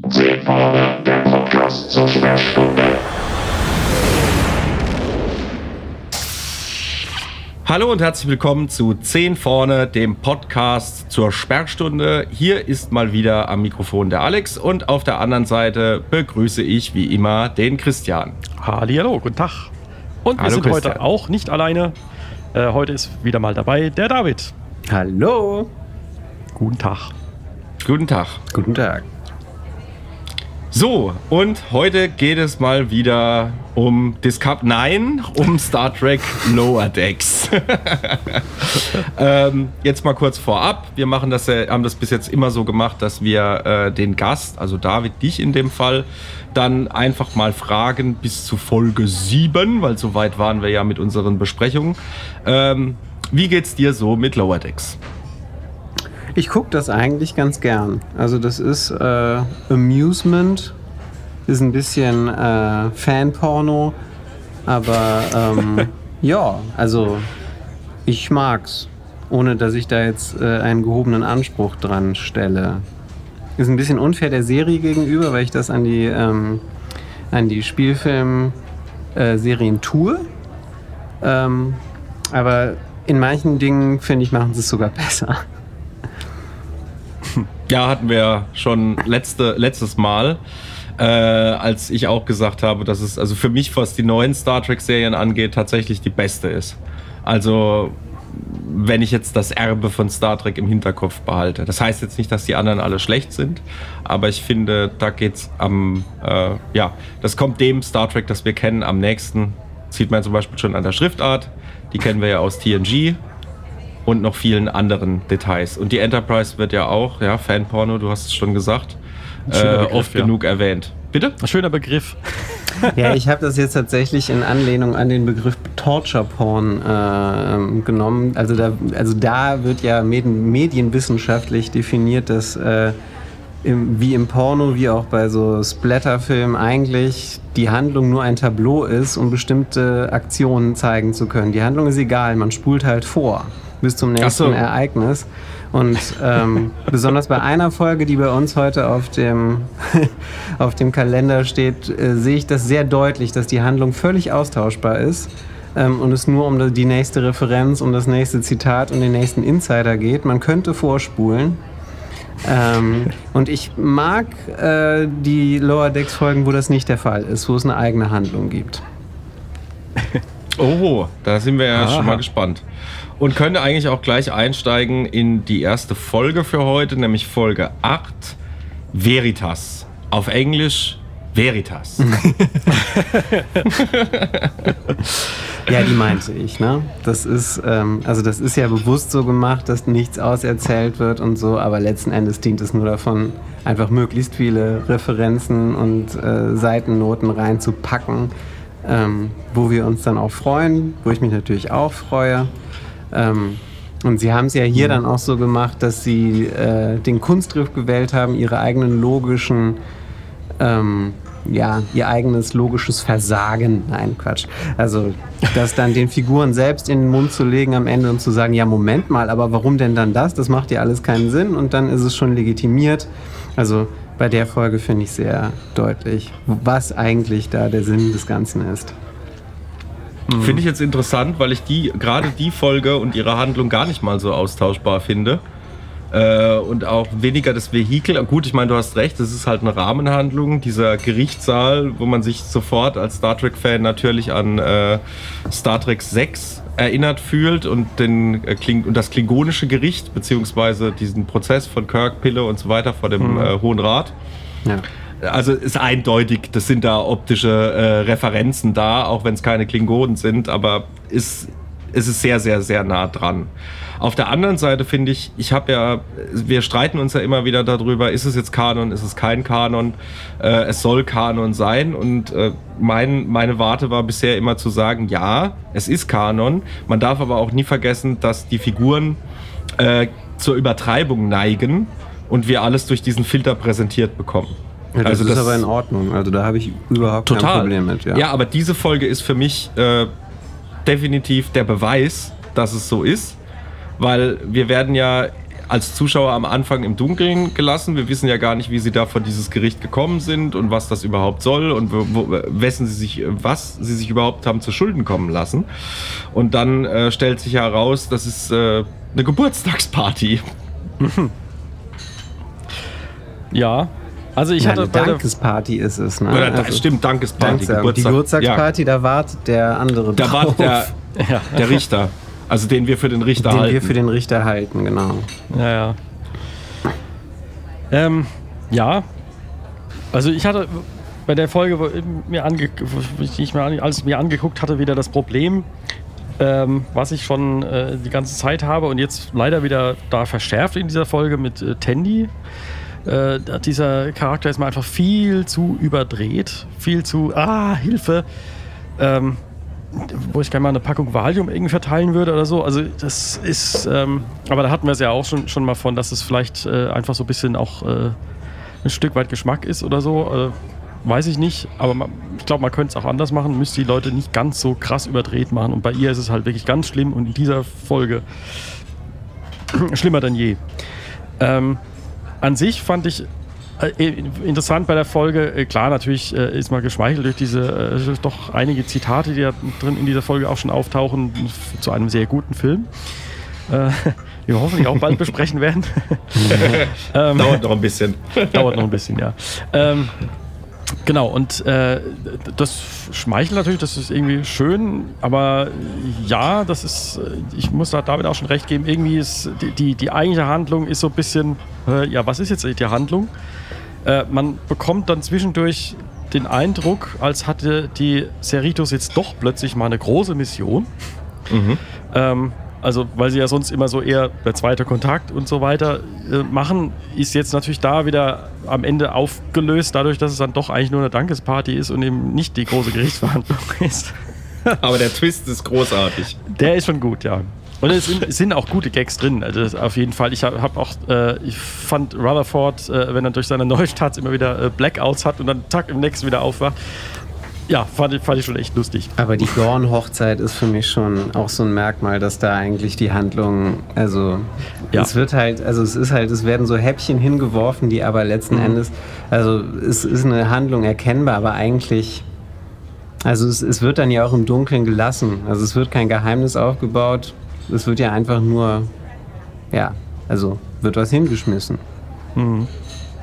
Zehn vorne, der Podcast zur Sperrstunde. Hallo und herzlich willkommen zu 10 vorne, dem Podcast zur Sperrstunde. Hier ist mal wieder am Mikrofon der Alex und auf der anderen Seite begrüße ich wie immer den Christian. Hallo, guten Tag. Und wir Hallo, sind Christian. heute auch nicht alleine. Äh, heute ist wieder mal dabei der David. Hallo. Guten Tag. Guten Tag. Guten Tag. So, und heute geht es mal wieder um Discover. Nein, um Star Trek Lower Decks. ähm, jetzt mal kurz vorab. Wir machen das, ja- haben das bis jetzt immer so gemacht, dass wir äh, den Gast, also David, dich in dem Fall, dann einfach mal fragen bis zu Folge 7, weil so weit waren wir ja mit unseren Besprechungen. Ähm, wie geht's dir so mit Lower Decks? Ich gucke das eigentlich ganz gern. Also das ist äh, Amusement, ist ein bisschen äh, Fanporno, aber ähm, ja, also ich mag's, ohne dass ich da jetzt äh, einen gehobenen Anspruch dran stelle. Ist ein bisschen unfair der Serie gegenüber, weil ich das an die ähm, an die Spielfilm-Serien tue. Ähm, aber in manchen Dingen finde ich machen sie es sogar besser. Ja, hatten wir schon letzte, letztes Mal, äh, als ich auch gesagt habe, dass es also für mich, was die neuen Star Trek-Serien angeht, tatsächlich die beste ist. Also, wenn ich jetzt das Erbe von Star Trek im Hinterkopf behalte. Das heißt jetzt nicht, dass die anderen alle schlecht sind, aber ich finde, da geht's am, äh, ja, das kommt dem Star Trek, das wir kennen, am nächsten. Sieht man zum Beispiel schon an der Schriftart. Die kennen wir ja aus TNG und noch vielen anderen Details. Und die Enterprise wird ja auch, ja, Fanporno, du hast es schon gesagt, äh, Begriff, oft ja. genug erwähnt. Bitte? Ein schöner Begriff. Ja, ich habe das jetzt tatsächlich in Anlehnung an den Begriff Torture Porn äh, ähm, genommen. Also da, also da wird ja medien, medienwissenschaftlich definiert, dass äh, im, wie im Porno, wie auch bei so Splatterfilmen eigentlich die Handlung nur ein Tableau ist, um bestimmte Aktionen zeigen zu können. Die Handlung ist egal, man spult halt vor bis zum nächsten so. Ereignis. Und ähm, besonders bei einer Folge, die bei uns heute auf dem, auf dem Kalender steht, äh, sehe ich das sehr deutlich, dass die Handlung völlig austauschbar ist ähm, und es nur um die nächste Referenz, um das nächste Zitat und den nächsten Insider geht. Man könnte vorspulen. Ähm, und ich mag äh, die Lower Decks Folgen, wo das nicht der Fall ist, wo es eine eigene Handlung gibt. Oh, da sind wir ja Aha. schon mal gespannt. Und können eigentlich auch gleich einsteigen in die erste Folge für heute, nämlich Folge 8, Veritas. Auf Englisch Veritas. Ja, die meinte ich, ne? Das ist, ähm, also das ist ja bewusst so gemacht, dass nichts auserzählt wird und so, aber letzten Endes dient es nur davon, einfach möglichst viele Referenzen und äh, Seitennoten reinzupacken, ähm, wo wir uns dann auch freuen, wo ich mich natürlich auch freue. Ähm, und sie haben es ja hier dann auch so gemacht, dass sie äh, den Kunstgriff gewählt haben, ihre eigenen logischen ähm, ja, ihr eigenes logisches Versagen. Nein, Quatsch. Also, das dann den Figuren selbst in den Mund zu legen am Ende und zu sagen, ja, Moment mal, aber warum denn dann das? Das macht ja alles keinen Sinn und dann ist es schon legitimiert. Also, bei der Folge finde ich sehr deutlich, was eigentlich da der Sinn des Ganzen ist. Finde ich jetzt interessant, weil ich die, gerade die Folge und ihre Handlung gar nicht mal so austauschbar finde. Äh, und auch weniger das Vehikel. Gut, ich meine, du hast recht, es ist halt eine Rahmenhandlung, dieser Gerichtssaal, wo man sich sofort als Star Trek-Fan natürlich an äh, Star Trek 6 erinnert fühlt und, den, äh, Kling und das klingonische Gericht, beziehungsweise diesen Prozess von Kirk, Pille und so weiter vor dem äh, Hohen Rat. Ja. Also ist eindeutig, das sind da optische äh, Referenzen da, auch wenn es keine Klingonen sind, aber ist, ist es sehr, sehr, sehr nah dran. Auf der anderen Seite finde ich, ich habe ja, wir streiten uns ja immer wieder darüber, ist es jetzt Kanon, ist es kein Kanon, äh, es soll Kanon sein und äh, mein, meine Warte war bisher immer zu sagen, ja, es ist Kanon, man darf aber auch nie vergessen, dass die Figuren äh, zur Übertreibung neigen und wir alles durch diesen Filter präsentiert bekommen. Ja, das Also ist das- aber in Ordnung. Also, da habe ich überhaupt kein Total. Problem mit. Ja. aber diese Folge ist für mich äh, definitiv der Beweis, dass es so ist, weil wir werden ja als Zuschauer am Anfang im Dunkeln gelassen. Wir wissen ja gar nicht, wie sie da vor dieses Gericht gekommen sind und was das überhaupt soll und wo, wessen sie sich, was sie sich überhaupt haben zu Schulden kommen lassen. Und dann äh, stellt sich heraus, das ist äh, eine Geburtstagsparty. Ja. Also ich Ja, hatte eine bei der, Dankesparty ist es, ne? Oder Also, stimmt, Dankesparty. Danksag. Die Geburtstagsparty, da wartet der andere Da war drauf, der, Ja. der Richter. Also den wir für den Richter den halten. wir für den Richter halten, genau. Ja, ja. Ähm, ja. Also ich hatte bei der Folge, wo mir ange wo ich mir alles mir angeguckt hatte, wieder das Problem, ähm, was ich schon äh, die ganze Zeit habe und jetzt leider wieder da verschärft in dieser Folge mit äh, Tandy. Äh, dieser Charakter ist mir einfach viel zu überdreht, viel zu, ah, Hilfe. Ähm, wo ich gerne mal eine Packung Valium irgendwie verteilen würde oder so. Also das ist, ähm, aber da hatten wir es ja auch schon, schon mal von, dass es vielleicht äh, einfach so ein bisschen auch äh, ein Stück weit Geschmack ist oder so. Äh, weiß ich nicht, aber man, ich glaube, man könnte es auch anders machen, müsste die Leute nicht ganz so krass überdreht machen. Und bei ihr ist es halt wirklich ganz schlimm und in dieser Folge schlimmer denn je. Ähm, an sich fand ich äh, interessant bei der Folge, äh, klar, natürlich äh, ist man geschmeichelt durch diese äh, doch einige Zitate, die da drin in dieser Folge auch schon auftauchen, zu einem sehr guten Film. Äh, die wir hoffentlich auch bald besprechen werden. ähm, Dauert noch ein bisschen. Dauert noch ein bisschen, ja. Ähm, genau, und äh, das schmeichelt natürlich, das ist irgendwie schön, aber ja, das ist, äh, ich muss da David auch schon recht geben, irgendwie ist die, die, die eigentliche Handlung ist so ein bisschen, äh, ja, was ist jetzt die Handlung? Äh, man bekommt dann zwischendurch den Eindruck, als hatte die Cerritos jetzt doch plötzlich mal eine große Mission. Ähm, also, weil sie ja sonst immer so eher der zweite Kontakt und so weiter äh, machen, ist jetzt natürlich da wieder am Ende aufgelöst, dadurch, dass es dann doch eigentlich nur eine Dankesparty ist und eben nicht die große Gerichtsverhandlung ist. Aber der Twist ist großartig. Der ist schon gut, ja. Und es sind, es sind auch gute Gags drin, also auf jeden Fall. Ich habe hab auch, äh, ich fand Rutherford, äh, wenn er durch seine Neustarts immer wieder äh, Blackouts hat und dann tack im nächsten wieder aufwacht. Ja, fand, ich- fand ich schon echt lustig. Aber die Gorn-Hochzeit ist für mich schon auch so ein Merkmal, dass da eigentlich die Handlung, also Ja. es wird halt, also es ist halt, es werden so Häppchen hingeworfen, die aber letzten Mhm. Endes, also es ist eine Handlung erkennbar, aber eigentlich, also es, es wird dann ja auch im Dunkeln gelassen. Also es wird kein Geheimnis aufgebaut, es wird ja einfach nur, ja, also wird was hingeschmissen.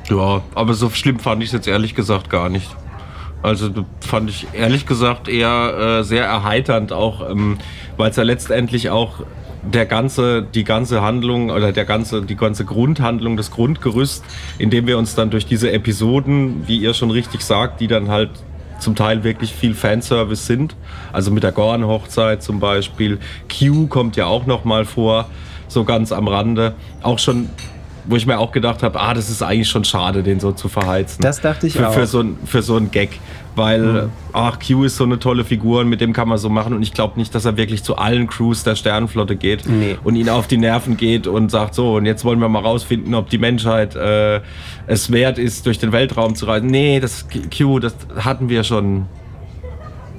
Ja, aber so schlimm fand ich es jetzt ehrlich gesagt gar nicht. Also fand ich ehrlich gesagt eher äh, sehr erheiternd, auch ähm, weil es ja letztendlich auch der ganze, die ganze Handlung oder der ganze, die ganze Grundhandlung, das Grundgerüst, in dem wir uns dann durch diese Episoden, wie ihr schon richtig sagt, die dann halt zum Teil wirklich viel Fanservice sind. Also mit der Gorn-Hochzeit zum Beispiel. Q kommt ja auch noch mal vor, so ganz am Rande. Auch schon, wo ich mir auch gedacht habe, ah, das ist eigentlich schon schade, den so zu verheizen. Das dachte ich für, auch. Für so, ein, für so ein Gag. Weil, ach, Q ist so eine tolle Figur und mit dem kann man so machen. Und ich glaube nicht, dass er wirklich zu allen Crews der Sternenflotte geht Nee. und ihnen auf die Nerven geht und sagt, so, und jetzt wollen wir mal rausfinden, ob die Menschheit äh, es wert ist, durch den Weltraum zu reisen. Nee, das Q, das hatten wir schon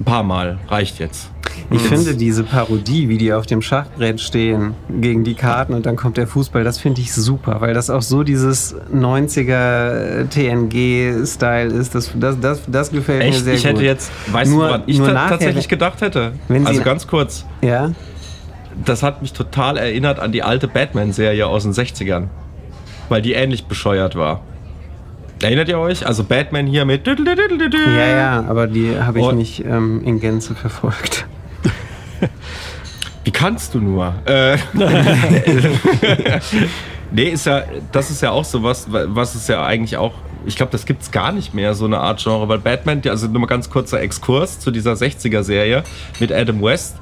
ein paar Mal. Reicht jetzt. Ich Jetzt- finde diese Parodie, wie die auf dem Schachbrett stehen, gegen die Karten und dann kommt der Fußball, das finde ich super, weil das auch so dieses 90er TNG-Style ist. Das, das, das, das gefällt mir Echt? sehr Ich gut. hätte jetzt, weißt Nur- du, ich nur ta- nachher- tatsächlich gedacht hätte? Sie- also ganz kurz. Ja? Das hat mich total erinnert an die alte Batman-Serie aus den 60ern. Weil die ähnlich bescheuert war. Erinnert ihr euch? Also Batman hier mit. ja, ja, aber die habe ich Und- nicht ähm, in Gänze verfolgt. Wie kannst du nur? Äh, nee, ist ja, das ist ja auch so was, was ist ja eigentlich auch, ich glaube, das gibt's gar nicht mehr, so eine Art Genre, weil Batman, also nur mal ganz kurzer Exkurs zu dieser 60er-Serie mit Adam West.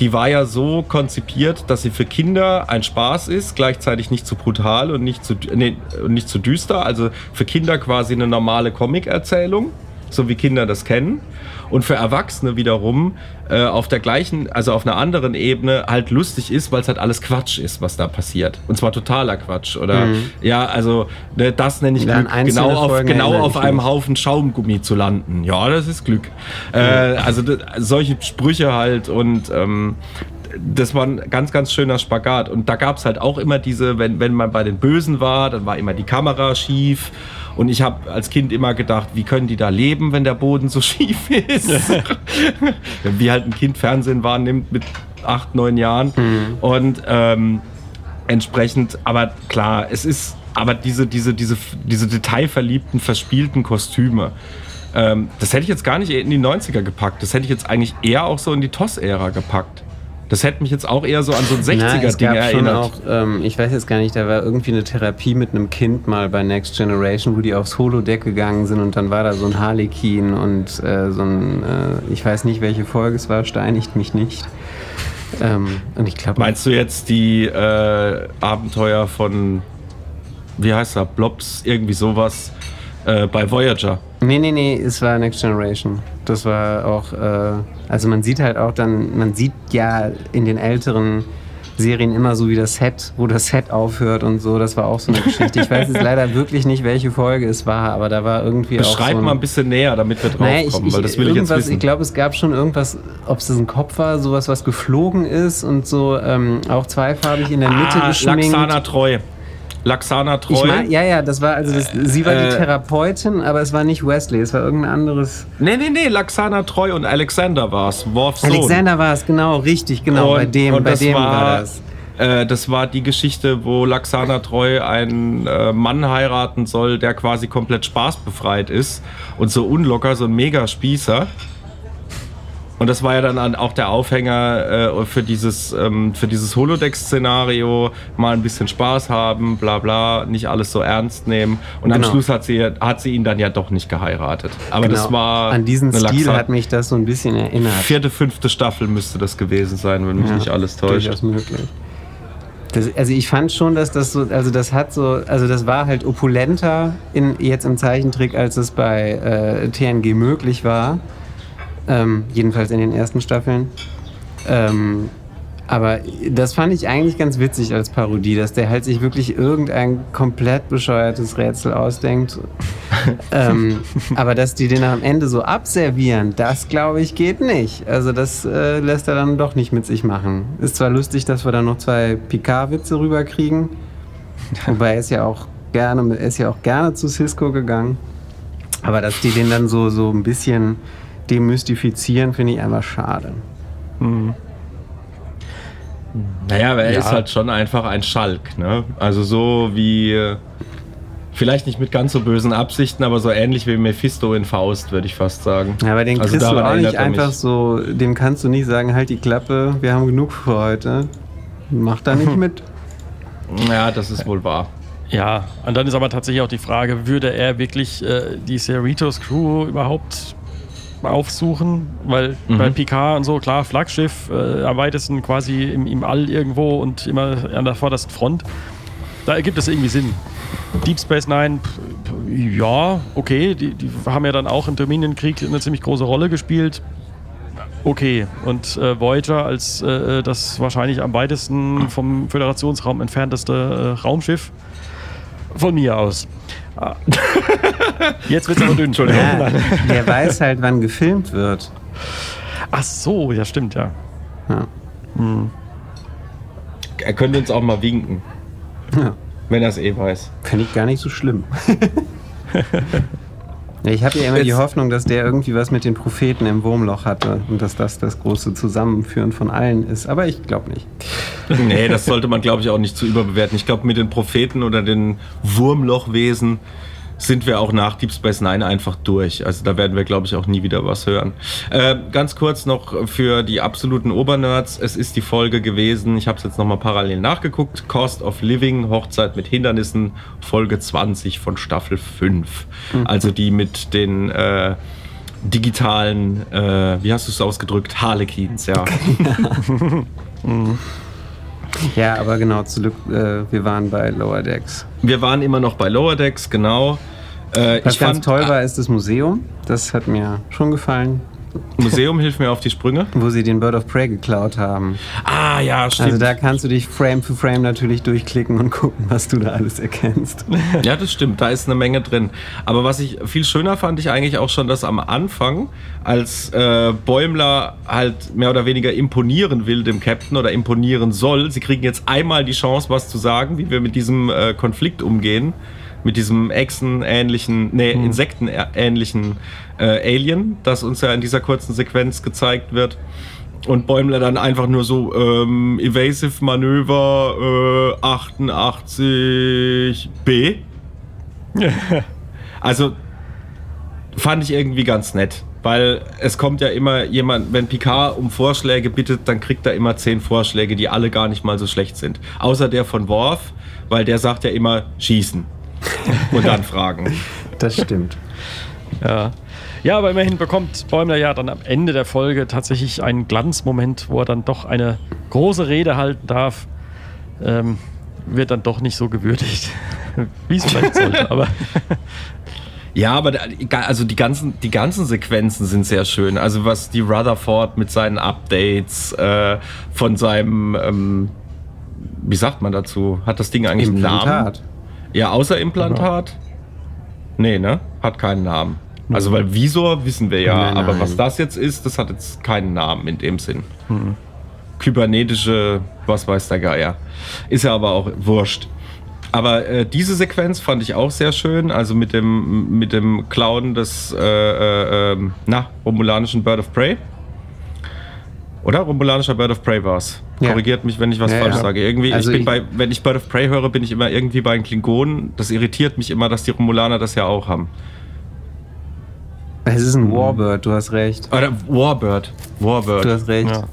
Die war ja so konzipiert, dass sie für Kinder ein Spaß ist, gleichzeitig nicht zu brutal und nicht zu, nee, nicht zu düster. Also für Kinder quasi eine normale Comic-Erzählung, so wie Kinder das kennen. Und für Erwachsene wiederum äh, auf der gleichen, also auf einer anderen Ebene halt lustig ist, weil es halt alles Quatsch ist, was da passiert. Und zwar totaler Quatsch. Oder ja, also ne, das nenne ich Ja, an Glück, genau auf, genau auf einem. Haufen Schaumgummi zu landen. Ja, das ist Glück. Äh, also solche Sprüche halt und ähm, das war ein ganz, ganz schöner Spagat. Und da gab es halt auch immer diese, wenn, wenn man bei den Bösen war, dann war immer die Kamera schief. Und ich habe als Kind immer gedacht, wie können die da leben, wenn der Boden so schief ist? wie halt ein Kind Fernsehen wahrnimmt mit acht, neun Jahren. Und ähm, entsprechend, aber klar, es ist, aber diese, diese, diese, diese detailverliebten, verspielten Kostüme, ähm, das hätte ich jetzt gar nicht in die 90er gepackt. Das hätte ich jetzt eigentlich eher auch so in die TOS-Ära gepackt. Das hätte mich jetzt auch eher so an so ein Na, es 60er-Ding gab schon erinnert. auch, ähm, ich weiß jetzt gar nicht, da war irgendwie eine Therapie mit einem Kind mal bei Next Generation, wo die aufs Holodeck gegangen sind und dann war da so ein Harlekin und äh, so ein, äh, ich weiß nicht, welche Folge es war, steinigt mich nicht. Ähm, und ich glaube, Meinst du jetzt die äh, Abenteuer von, wie heißt er, Blobs, irgendwie sowas äh, bei Voyager? Nee, nee, nee, es war Next Generation. Das war auch, äh, also man sieht halt auch dann, man sieht ja in den älteren Serien immer so wie das Set, wo das Set aufhört und so. Das war auch so eine Geschichte. Ich weiß jetzt leider wirklich nicht, welche Folge es war, aber da war irgendwie auch Beschreib so mal ein bisschen näher, damit wir Naja, draufkommen, ich, ich, weil das will ich jetzt wissen. Ich glaube, es gab schon irgendwas, ob es ein Kopf war, sowas, was geflogen ist und so ähm, auch zweifarbig in der Mitte ah, geschminkt. Laxana Treu. Laxana Treu. Ich mein, ja, ja, das war also das, sie war Äh, die Therapeutin, aber es war nicht Wesley, es war irgendein anderes. Nee, nee, nee, Laxana Treu und Alexander war's. Worfs Sohn. Alexander war es, genau, richtig, genau, bei dem, und bei das dem war, war, das. Äh, das war die Geschichte, wo Laxana Treu einen äh, Mann heiraten soll, der quasi komplett spaßbefreit ist und so unlocker, so ein Mega-Spießer. Und das war ja dann an- auch der Aufhänger äh, für dieses, ähm, für dieses Holodeck-Szenario. Mal ein bisschen Spaß haben, bla bla, nicht alles so ernst nehmen. Und am Genau. Schluss hat sie, hat sie ihn dann ja doch nicht geheiratet. Aber das Genau. war. An diesen Stil Laxa- hat mich das so ein bisschen erinnert. Vierte, fünfte Staffel müsste das gewesen sein, wenn mich Ja, nicht alles täuscht. Durchaus möglich. Das, also ich fand schon, dass das so, also das hat so, also das war halt opulenter in, jetzt im Zeichentrick, als es bei äh, TNG möglich war. Ähm, jedenfalls in den ersten Staffeln. Ähm, aber das fand ich eigentlich ganz witzig als Parodie, dass der halt sich wirklich irgendein komplett bescheuertes Rätsel ausdenkt. ähm, aber dass die den am Ende so abservieren, das glaube ich geht nicht. Also das äh, lässt er dann doch nicht mit sich machen. Ist zwar lustig, dass wir dann noch zwei Picard-Witze rüberkriegen, wobei er ist ja auch gerne, er ist ja auch gerne zu Cisco gegangen. Aber dass die den dann so, so ein bisschen demystifizieren, finde ich einfach schade. Naja, aber er Ja. ist halt schon einfach ein Schalk, ne? Also so wie. Vielleicht nicht mit ganz so bösen Absichten, aber so ähnlich wie Mephisto in Faust, würde ich fast sagen. Ja, aber den Also kriegst du auch nicht er mich. einfach so, dem kannst du nicht sagen, halt die Klappe, wir haben genug für heute. Mach da nicht mit. Ja, das ist wohl wahr. Ja, und dann ist aber tatsächlich auch die Frage, würde er wirklich äh, die Cerritos Crew überhaupt aufsuchen? Weil Mhm. bei Picard und so, klar, Flaggschiff, äh, am weitesten quasi im, im All irgendwo und immer an der vordersten Front. Da ergibt es irgendwie Sinn. Deep Space Nine, ja, okay, die, die haben ja dann auch im Dominion-Krieg eine ziemlich große Rolle gespielt. Okay, und äh, Voyager als äh, das wahrscheinlich am weitesten vom Föderationsraum entfernteste äh, Raumschiff. Von mir aus. Ah. Jetzt wird's aber dünn. Entschuldigung. Ja, der weiß halt, wann gefilmt wird. Ach so, ja, stimmt, ja. Ja. Er könnte uns auch mal winken, Ja. wenn er es eh weiß. Finde ich gar nicht so schlimm. ich habe ja immer die Jetzt- Hoffnung, dass der irgendwie was mit den Propheten im Wurmloch hatte und dass das das große Zusammenführen von allen ist. Aber ich glaube nicht. Nee, das sollte man, glaube ich, auch nicht zu überbewerten. Ich glaube, mit den Propheten oder den Wurmlochwesen sind wir auch nach Deep Space Nine einfach durch. Also da werden wir, glaube ich, auch nie wieder was hören. Äh, ganz kurz noch für die absoluten Obernerds. Es ist die Folge gewesen, ich habe es jetzt nochmal parallel nachgeguckt, Cost of Living, Hochzeit mit Hindernissen, Folge 20 von Staffel 5. Also die mit den... Äh, digitalen, äh, wie hast du es ausgedrückt, Harlequins, ja. Ja, aber genau, zurück, äh, wir waren bei Lower Decks. Wir waren immer noch bei Lower Decks, genau. Äh, Was ich ganz fand, toll war, ist das Museum. Das hat mir schon gefallen. Museum, hilf mir auf die Sprünge. wo sie den Bird of Prey geklaut haben. Ah, ja, stimmt. Also da kannst du dich Frame für Frame natürlich durchklicken und gucken, was du da alles erkennst. Ja, das stimmt, da ist eine Menge drin. Aber was ich viel schöner fand ich eigentlich auch schon, dass am Anfang, als äh, Bäumler halt mehr oder weniger imponieren will dem Captain oder imponieren soll, sie kriegen jetzt einmal die Chance, was zu sagen, wie wir mit diesem äh, Konflikt umgehen. Mit diesem Echsen-ähnlichen, nee, Insekten-ähnlichen äh, Alien, das uns ja in dieser kurzen Sequenz gezeigt wird. Und Bäumler dann einfach nur so ähm, Evasive Manöver äh, 88B. Also fand ich irgendwie ganz nett, weil es kommt ja immer jemand, wenn Picard um Vorschläge bittet, dann kriegt er immer zehn Vorschläge, die alle gar nicht mal so schlecht sind. Außer der von Worf, weil der sagt ja immer schießen und dann fragen. Das stimmt. Ja. ja, aber immerhin bekommt Bäumler ja dann am Ende der Folge tatsächlich einen Glanzmoment, wo er dann doch eine große Rede halten darf. Ähm, wird dann doch nicht so gewürdigt, wie es vielleicht sollte. Aber Ja, aber da- also die ganzen, die ganzen Sequenzen sind sehr schön. Also was die Rutherford mit seinen Updates äh, von seinem, ähm, wie sagt man dazu? Hat das Ding eigentlich einen Namen? Ja, außer Implantat? Nee, ne? Hat keinen Namen. Also, weil Visor wissen wir ja, Nein, aber nein. was das jetzt ist, das hat jetzt keinen Namen in dem Sinn. Kybernetische, was weiß der Geier. Ist ja aber auch wurscht. Aber äh, diese Sequenz fand ich auch sehr schön, also mit dem, mit dem Clown des äh, äh, ähm, na, romulanischen Bird of Prey. Oder? Romulanischer Bird of Prey war's. Ja. Korrigiert mich, wenn ich was Ja, falsch ja. sage. Irgendwie, Also ich bin ich- bei, wenn ich Bird of Prey höre, bin ich immer irgendwie bei den Klingonen. Das irritiert mich immer, dass die Romulaner das ja auch haben. Es ist ein Warbird, du hast recht. Oder Warbird. Warbird. Du hast recht. ja,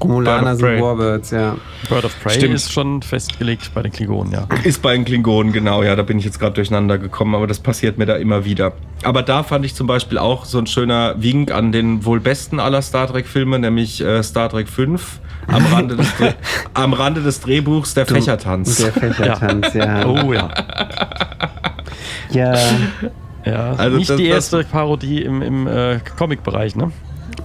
Romulaner sind. Warbirds, ja. Bird of Prey Stimmt. ist schon festgelegt bei den Klingonen, ja. Ist bei den Klingonen, genau, ja, da bin ich jetzt gerade durcheinander gekommen, aber das passiert mir da immer wieder. Aber da fand ich zum Beispiel auch so ein schöner Wink an den wohl besten aller Star Trek-Filme, nämlich äh, Star Trek 5, am Rande des, Dreh- am Rande des Drehbuchs der Fächertanz. Der Fächertanz, ja. Oh ja. Ja, ja. Also Nicht das- die das- erste Parodie im, im äh, Comic-Bereich, ne?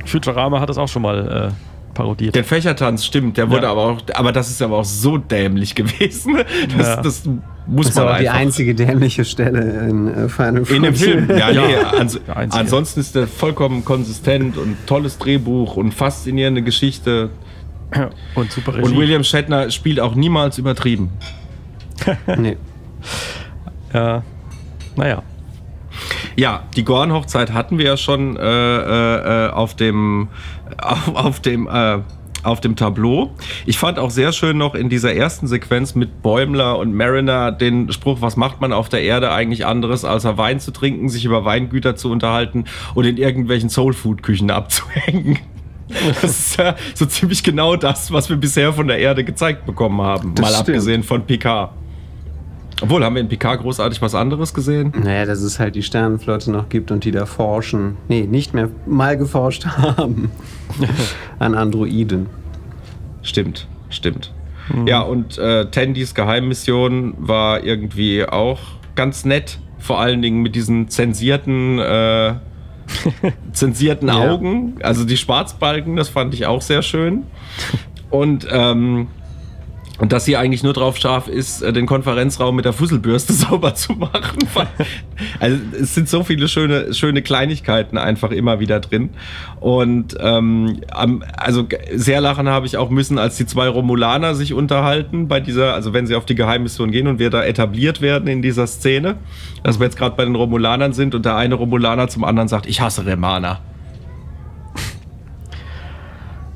Futurama hat das auch schon mal äh, parodiert. Den Fächertanz, stimmt, der wurde Ja. aber auch, aber das ist aber auch so dämlich gewesen. Das, Ja. das muss das ist man aber die einzige dämliche Stelle in äh, Final Fantasy. In dem Film, ja, Ja. nee, ans Der ansonsten ist der vollkommen konsistent und tolles Drehbuch und faszinierende Geschichte. Und super Regie. Und William Shatner spielt auch niemals übertrieben. Nee. Ja. Naja. Ja, die Gorn-Hochzeit hatten wir ja schon äh, äh, äh, auf dem, auf, auf dem, äh, auf dem Tableau. Ich fand auch sehr schön noch in dieser ersten Sequenz mit Bäumler und Mariner den Spruch, was macht man auf der Erde eigentlich anderes, außer Wein zu trinken, sich über Weingüter zu unterhalten und in irgendwelchen Soulfood-Küchen abzuhängen. Das ist ja so ziemlich genau das, was wir bisher von der Erde gezeigt bekommen haben. Das mal stimmt. abgesehen von Picard. Obwohl, haben wir in Picard großartig was anderes gesehen? Naja, dass es halt die Sternenflotte noch gibt und die da forschen. Nee, nicht mehr mal geforscht haben. An Androiden. Stimmt, stimmt. Ja, und äh, Tandys Geheimmission war irgendwie auch ganz nett. Vor allen Dingen mit diesen zensierten, äh, zensierten Ja. Augen. Also die Schwarzbalken, das fand ich auch sehr schön. Und, ähm, und dass sie eigentlich nur drauf scharf ist, äh, den Konferenzraum mit der Fusselbürste sauber zu machen. Also es sind so viele schöne, schöne Kleinigkeiten einfach immer wieder drin. Und ähm, also sehr lachen habe ich auch müssen, als die zwei Romulaner sich unterhalten bei dieser, also wenn sie auf die Geheimmission gehen und wir da etabliert werden in dieser Szene, dass wir jetzt gerade bei den Romulanern sind und der eine Romulaner zum anderen sagt, ich hasse Remaner.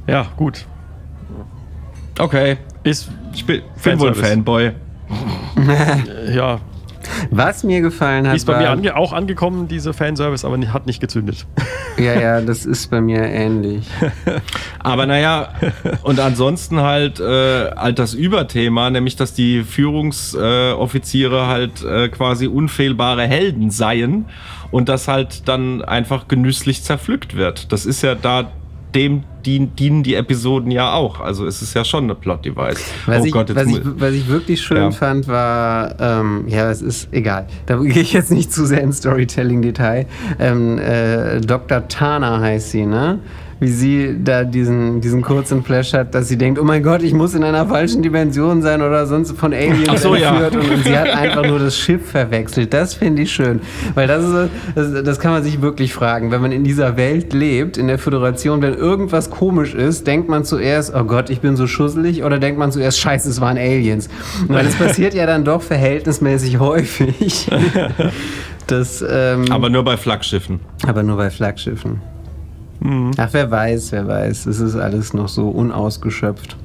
Ja, gut. Okay, Ist, ich bin, bin wohl ein. Fanboy. ja, Was mir gefallen hat, ist bei war, mir ange auch angekommen, diese Fanservice, aber hat nicht gezündet. ja, ja, das ist bei mir ähnlich. Aber naja, und ansonsten halt, äh, halt das Überthema, nämlich dass die Führungsoffiziere äh, halt äh, quasi unfehlbare Helden seien und das halt dann einfach genüsslich zerpflückt wird. Das ist ja da dem dien, dienen die Episoden ja auch. Also es ist ja schon eine Plot-Device. Was, oh ich, Gott, was, ich, was ich wirklich schön Ja. fand, war, ähm, ja, es ist egal. Da gehe ich jetzt nicht zu sehr ins Storytelling-Detail. Ähm, äh, Dr. Tana heißt sie, ne? Wie sie da diesen, diesen kurzen Flash hat, dass sie denkt, oh mein Gott, ich muss in einer falschen Dimension sein oder sonst von Aliens so, ja. entführt. Und, und sie hat einfach nur das Schiff verwechselt. Das finde ich schön. Weil das ist, das, das kann man sich wirklich fragen. Wenn man in dieser Welt lebt, in der Föderation, wenn irgendwas komisch ist, denkt man zuerst, oh Gott, ich bin so schusselig, oder denkt man zuerst, scheiße, es waren Aliens. Weil es passiert ja dann doch verhältnismäßig häufig. Das, ähm, Aber nur bei Flaggschiffen. aber nur bei Flaggschiffen. Ach, wer weiß, wer weiß. Es ist alles noch so unausgeschöpft.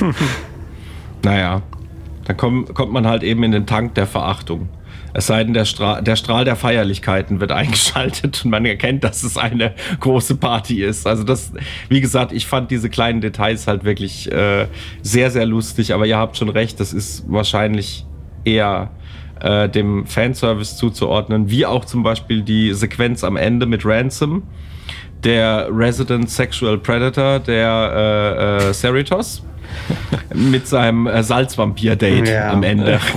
Naja, dann komm, kommt man halt eben in den Tank der Verachtung. Es sei denn, der, Stra der Strahl der Feierlichkeiten wird eingeschaltet und man erkennt, dass es eine große Party ist. Also das, wie gesagt, ich fand diese kleinen Details halt wirklich äh, sehr, sehr lustig. Aber ihr habt schon recht, das ist wahrscheinlich eher äh, dem Fanservice zuzuordnen, wie auch zum Beispiel die Sequenz am Ende mit Ransom, der Resident Sexual Predator, der äh, äh, Cerritos, mit seinem äh, Salzvampir-Date Ja. am Ende.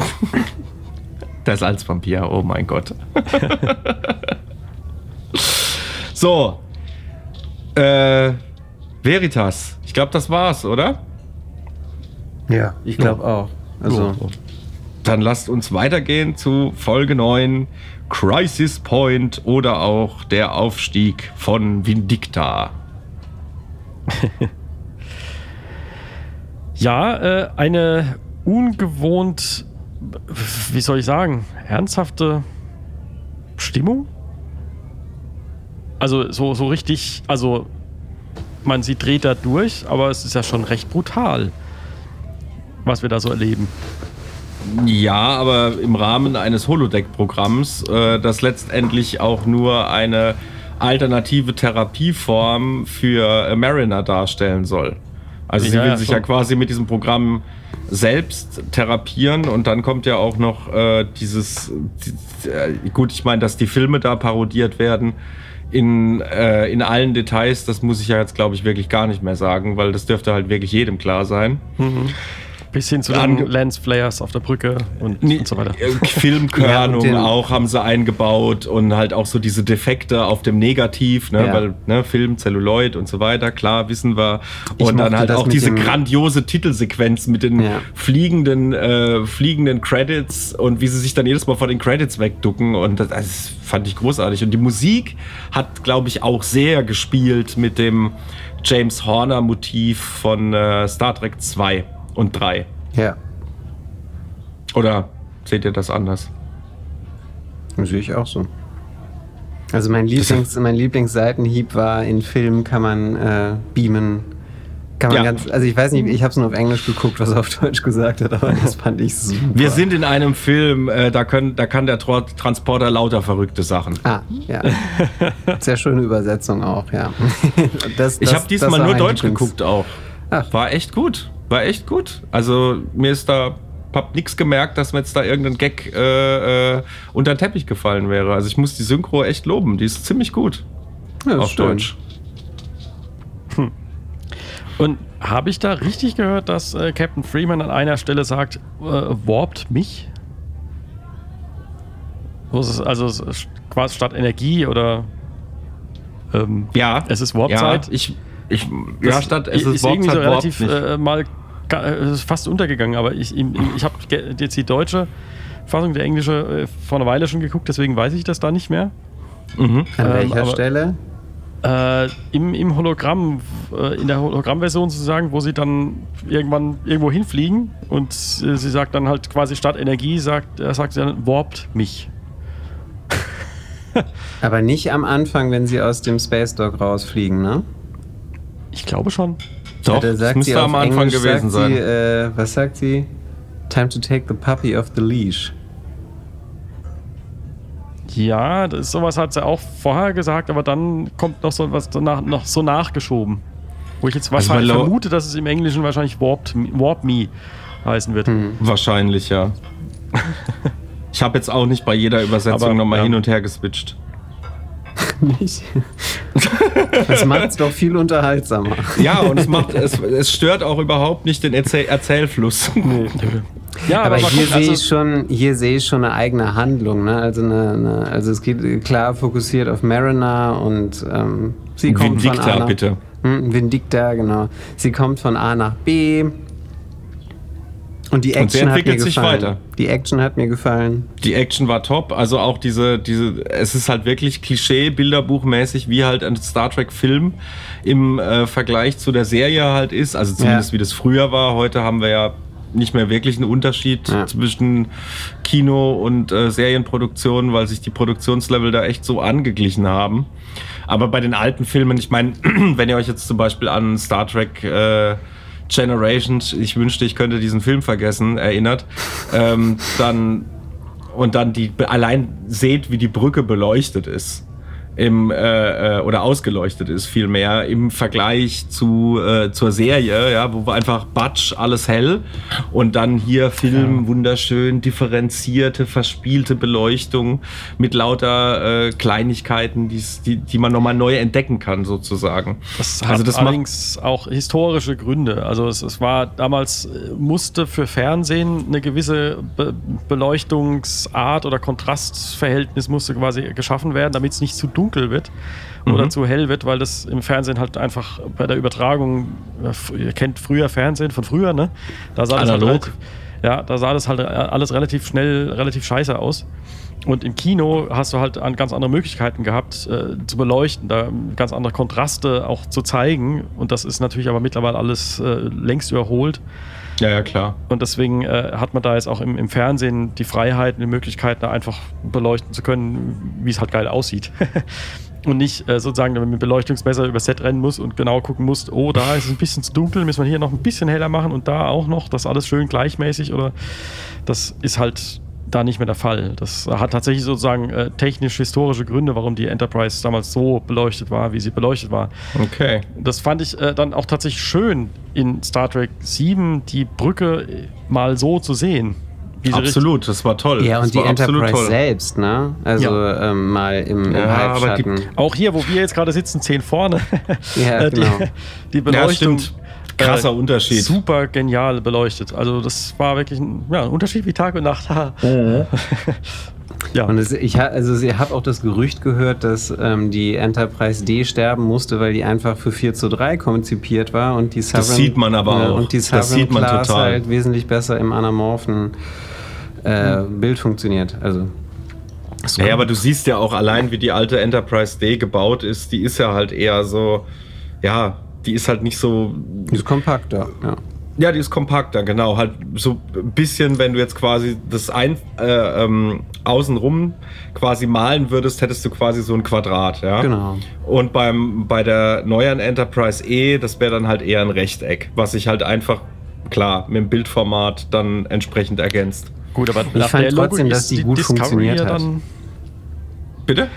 Der Salzvampir, oh mein Gott. so. Äh, Veritas. Ich glaube, das war's, oder? Ja, ich glaube auch. Also, Dann lasst uns weitergehen zu Folge 9, Crisis Point oder auch der Aufstieg von Vindicta. Ja, äh, eine ungewohnt, wie soll ich sagen, ernsthafte Stimmung. Also so, so richtig, also man sie dreht da durch, aber es ist ja schon recht brutal, was wir da so erleben. Ja, aber im Rahmen eines Holodeck-Programms, äh, das letztendlich auch nur eine alternative Therapieform für äh, Mariner darstellen soll. Also sie Ja, will ja, sich schon. ja quasi mit diesem Programm selbst therapieren und dann kommt ja auch noch äh, dieses, die, äh, gut, ich meine, dass die Filme da parodiert werden in, äh, in allen Details, das muss ich ja jetzt, glaube ich, wirklich gar nicht mehr sagen, weil das dürfte halt wirklich jedem klar sein. Bis hin zu den Lensflares auf der Brücke und, Nee, und so weiter. äh, Filmkörnung Ja, auch haben sie eingebaut und halt auch so diese Defekte auf dem Negativ, ne, Ja. weil ne, Film, Celluloid und so weiter, klar, wissen wir. Ich Und dann halt auch diese grandiose Titelsequenz mit den Ja. fliegenden, äh, fliegenden Credits und wie sie sich dann jedes Mal vor den Credits wegducken und das, das fand ich großartig. Und die Musik hat, glaube ich, auch sehr gespielt mit dem James Horner Motiv von äh, Star Trek 2 und 3. ja, Oder seht ihr das anders? das sehe ich auch so. Also mein, Lieblings, mein Lieblingsseitenhieb war, in Filmen kann man äh, beamen. Kann man Ja. ganz, also ich weiß nicht, ich habe es nur auf Englisch geguckt, was er auf Deutsch gesagt hat, aber das fand ich super. Wir sind in einem Film, äh, da, können, da kann der Transporter lauter verrückte Sachen. Ah, ja. Sehr schöne Übersetzung auch, ja. Das, Ich das- habe diesmal nur Deutsch Lieblings- geguckt auch. Ach. War echt gut. War echt gut. Also mir ist da, hab nichts gemerkt, dass mir jetzt da irgendein Gag äh, äh, unter den Teppich gefallen wäre. Also ich muss die Synchro echt loben. Die ist ziemlich gut Ja, das auf stimmt. Deutsch. Und habe ich da richtig gehört, dass äh, Captain Freeman an einer Stelle sagt, äh, warpt mich? Es ist- Also quasi statt Energie oder ähm, Ja. Es ist Ja, Warpzeit. Ich, ich, ja, Das statt es ist, ist irgendwie so relativ äh, mal äh, fast untergegangen, aber ich, ich, ich habe jetzt die deutsche Fassung, der englische äh, vor einer Weile schon geguckt, deswegen weiß ich das da nicht mehr. mhm. An Ähm, welcher aber- Stelle? Äh, im, Im Hologramm, äh, in der Hologrammversion sozusagen, wo sie dann irgendwann irgendwo hinfliegen und äh, sie sagt dann halt quasi statt Energie, sagt, äh, sagt sie dann, warpt mich. Aber nicht am Anfang, wenn sie aus dem Space Dog rausfliegen, ne? Ich glaube schon. Doch, Ja, da das müsste sie am Anfang Englisch, gewesen sein. Sie, äh, was sagt sie? Time to take the puppy off the leash. Ja, das, sowas hat sie auch vorher gesagt, aber dann kommt noch so was danach, noch so nachgeschoben. Wo ich jetzt Also wahrscheinlich Lo- vermute, dass es im Englischen wahrscheinlich Warped, Me- Warp Me heißen wird. Hm. Wahrscheinlich, ja. ich habe jetzt auch nicht bei jeder Übersetzung Aber, nochmal ja. hin und her geswitcht. Nicht. Das macht es doch viel unterhaltsamer. Ja, und es macht, es, es stört auch überhaupt nicht den Erzähl Erzählfluss. Ja, Aber mal hier sehe ich also- schon, hier sehe ich schon eine eigene Handlung. Ne? Also, eine, eine, also es geht klar fokussiert auf Mariner und ähm, sie kommt von A Vindicta, nach, bitte. Hm, Vindicta, genau. Sie kommt von A nach B. Und die Und sie Action hat mir entwickelt sich gefallen. weiter. Die Action hat mir gefallen. Die Action war top, also auch diese, diese, es ist halt wirklich Klischee, Bilderbuchmäßig, wie halt ein Star Trek Film im äh, Vergleich zu der Serie halt ist, also zumindest Ja. wie das früher war. Heute haben wir ja nicht mehr wirklich einen Unterschied Ja. zwischen Kino und äh, Serienproduktion, weil sich die Produktionslevel da echt so angeglichen haben. Aber bei den alten Filmen, ich meine, wenn ihr euch jetzt zum Beispiel an Star Trek äh, Generations, ich wünschte, ich könnte diesen Film vergessen, erinnert, ähm, dann und dann die allein seht, wie die Brücke beleuchtet ist. Im, äh, äh, oder ausgeleuchtet ist vielmehr im Vergleich zu, äh, zur Serie, ja, wo einfach Batsch, alles hell und dann hier Film, wunderschön differenzierte, verspielte Beleuchtung mit lauter äh, Kleinigkeiten, die, die man nochmal neu entdecken kann, sozusagen. Das hat also das allerdings auch historische Gründe. Also es, es war damals äh, musste für Fernsehen eine gewisse Be Beleuchtungsart oder Kontrastverhältnis musste quasi geschaffen werden, damit es nicht zu dunkel wird oder Mhm. zu hell wird, weil das im Fernsehen halt einfach bei der Übertragung, ihr kennt früher Fernsehen von früher, ne? Da sah das halt Analog. relativ, ja, da sah das halt alles relativ schnell, relativ scheiße aus. Und im Kino hast du halt an ganz andere Möglichkeiten gehabt, äh, zu beleuchten, da ganz andere Kontraste auch zu zeigen. Und das ist natürlich aber mittlerweile alles äh, längst überholt. Ja, ja, klar. Und deswegen äh, hat man da jetzt auch im, im Fernsehen die Freiheit, die Möglichkeit, da einfach beleuchten zu können, wie es halt geil aussieht. Und nicht äh, sozusagen, wenn man mit Beleuchtungsmesser über Set rennen muss und genau gucken muss, oh, da ist es ein bisschen zu dunkel, müssen wir hier noch ein bisschen heller machen und da auch noch, das alles schön gleichmäßig oder das ist halt da nicht mehr der Fall. Das hat tatsächlich sozusagen äh, technisch-historische Gründe, warum die Enterprise damals so beleuchtet war, wie sie beleuchtet war. Okay. Das fand ich äh, dann auch tatsächlich schön in Star Trek 7, die Brücke äh, mal so zu sehen. Wie sie Absolut, das war toll. Ja, das und die war absolut Enterprise selbst, ne? Also ähm, mal im, im Ja, aber die- Halbschatten. Auch hier, wo wir jetzt gerade sitzen, zehn vorne. Ja, äh, die, genau. die Beleuchtung. stimmt. Krasser Unterschied. Super genial beleuchtet. Also, das war wirklich ein, ja, ein Unterschied wie Tag und Nacht. ja. Und es, ich, also ich habe auch das Gerücht gehört, dass ähm, die Enterprise D sterben musste, weil die einfach für 4 zu 3 konzipiert war und die Sovereign, sieht man aber Ja, auch. Und die Das Sovereign sieht man Class total. halt wesentlich besser im anamorphen äh, Bild funktioniert. Also Ja, aber du siehst ja auch allein, wie die alte Enterprise D gebaut ist. Die ist ja halt eher so, ja, die ist halt nicht so, die ist kompakter. Ja. ja, die ist kompakter, genau. Halt so ein bisschen, wenn du jetzt quasi das ein, äh, ähm, außenrum quasi malen würdest, hättest du quasi so ein Quadrat, ja. Genau. Und beim, bei der neuen Enterprise E, das wäre dann halt eher ein Rechteck, was sich halt einfach, klar, mit dem Bildformat dann entsprechend ergänzt. Gut, aber Ich fand trotzdem, dass die gut funktioniert hat. Bitte?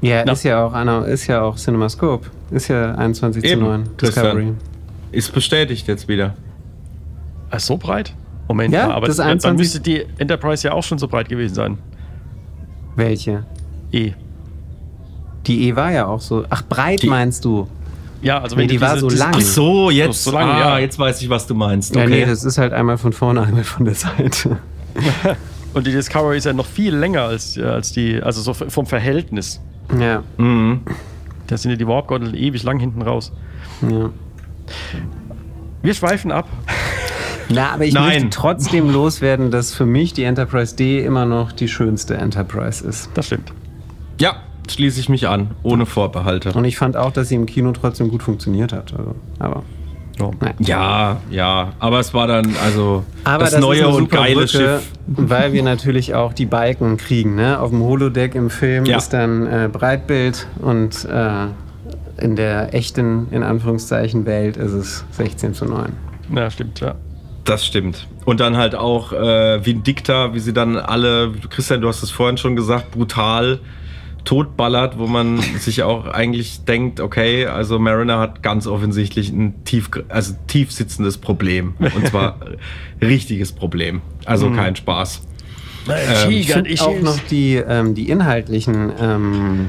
Ja, Na. ist ja auch einer, ist ja auch CinemaScope. Ist ja 21 Eben, zu 9 Christian. Discovery. Ist bestätigt jetzt wieder. Äh, so breit? Moment Ja, aber das dann, dann 21 müsste die Enterprise ja auch schon so breit gewesen sein. Welche? Eh. Die E war ja auch so. Ach, breit Die- meinst du? Ja, also Nee, wenn die du war so diese- lang. Ach so, jetzt, So lange, ah, ja. jetzt weiß ich, was du meinst. Ja, Okay. nee, das ist halt einmal von vorne, einmal von der Seite. Und die Discovery ist ja noch viel länger als, äh, als die, also so vom Verhältnis. Ja, mhm. Da sind ja die Warp-Gondeln ewig lang hinten raus. ja. Wir schweifen ab. Na, aber ich Nein. möchte trotzdem loswerden, dass für mich die Enterprise D immer noch die schönste Enterprise ist. Das stimmt. Ja, schließe ich mich an, ohne Vorbehalte. Und ich fand auch, dass sie im Kino trotzdem gut funktioniert hat. Also, aber, Ja. nein. Ja, ja, aber es war dann also Aber das, das, neue und geile Brücke, Schiff. weil wir natürlich auch die Balken kriegen. Ne? Auf dem Holodeck im Film Ja. ist dann äh, Breitbild und äh, in der echten, in Anführungszeichen, Welt ist es 16 zu 9. Ja, stimmt, ja. Das stimmt. Und dann halt auch äh, Vindicta, wie sie dann alle, Christian, du hast es vorhin schon gesagt, brutal totballert, wo man sich auch eigentlich denkt, okay, also Mariner hat ganz offensichtlich ein tief, also tief sitzendes Problem. Und zwar richtiges Problem. Also kein Spaß. Ich finde auch noch die, ähm, die inhaltlichen ähm,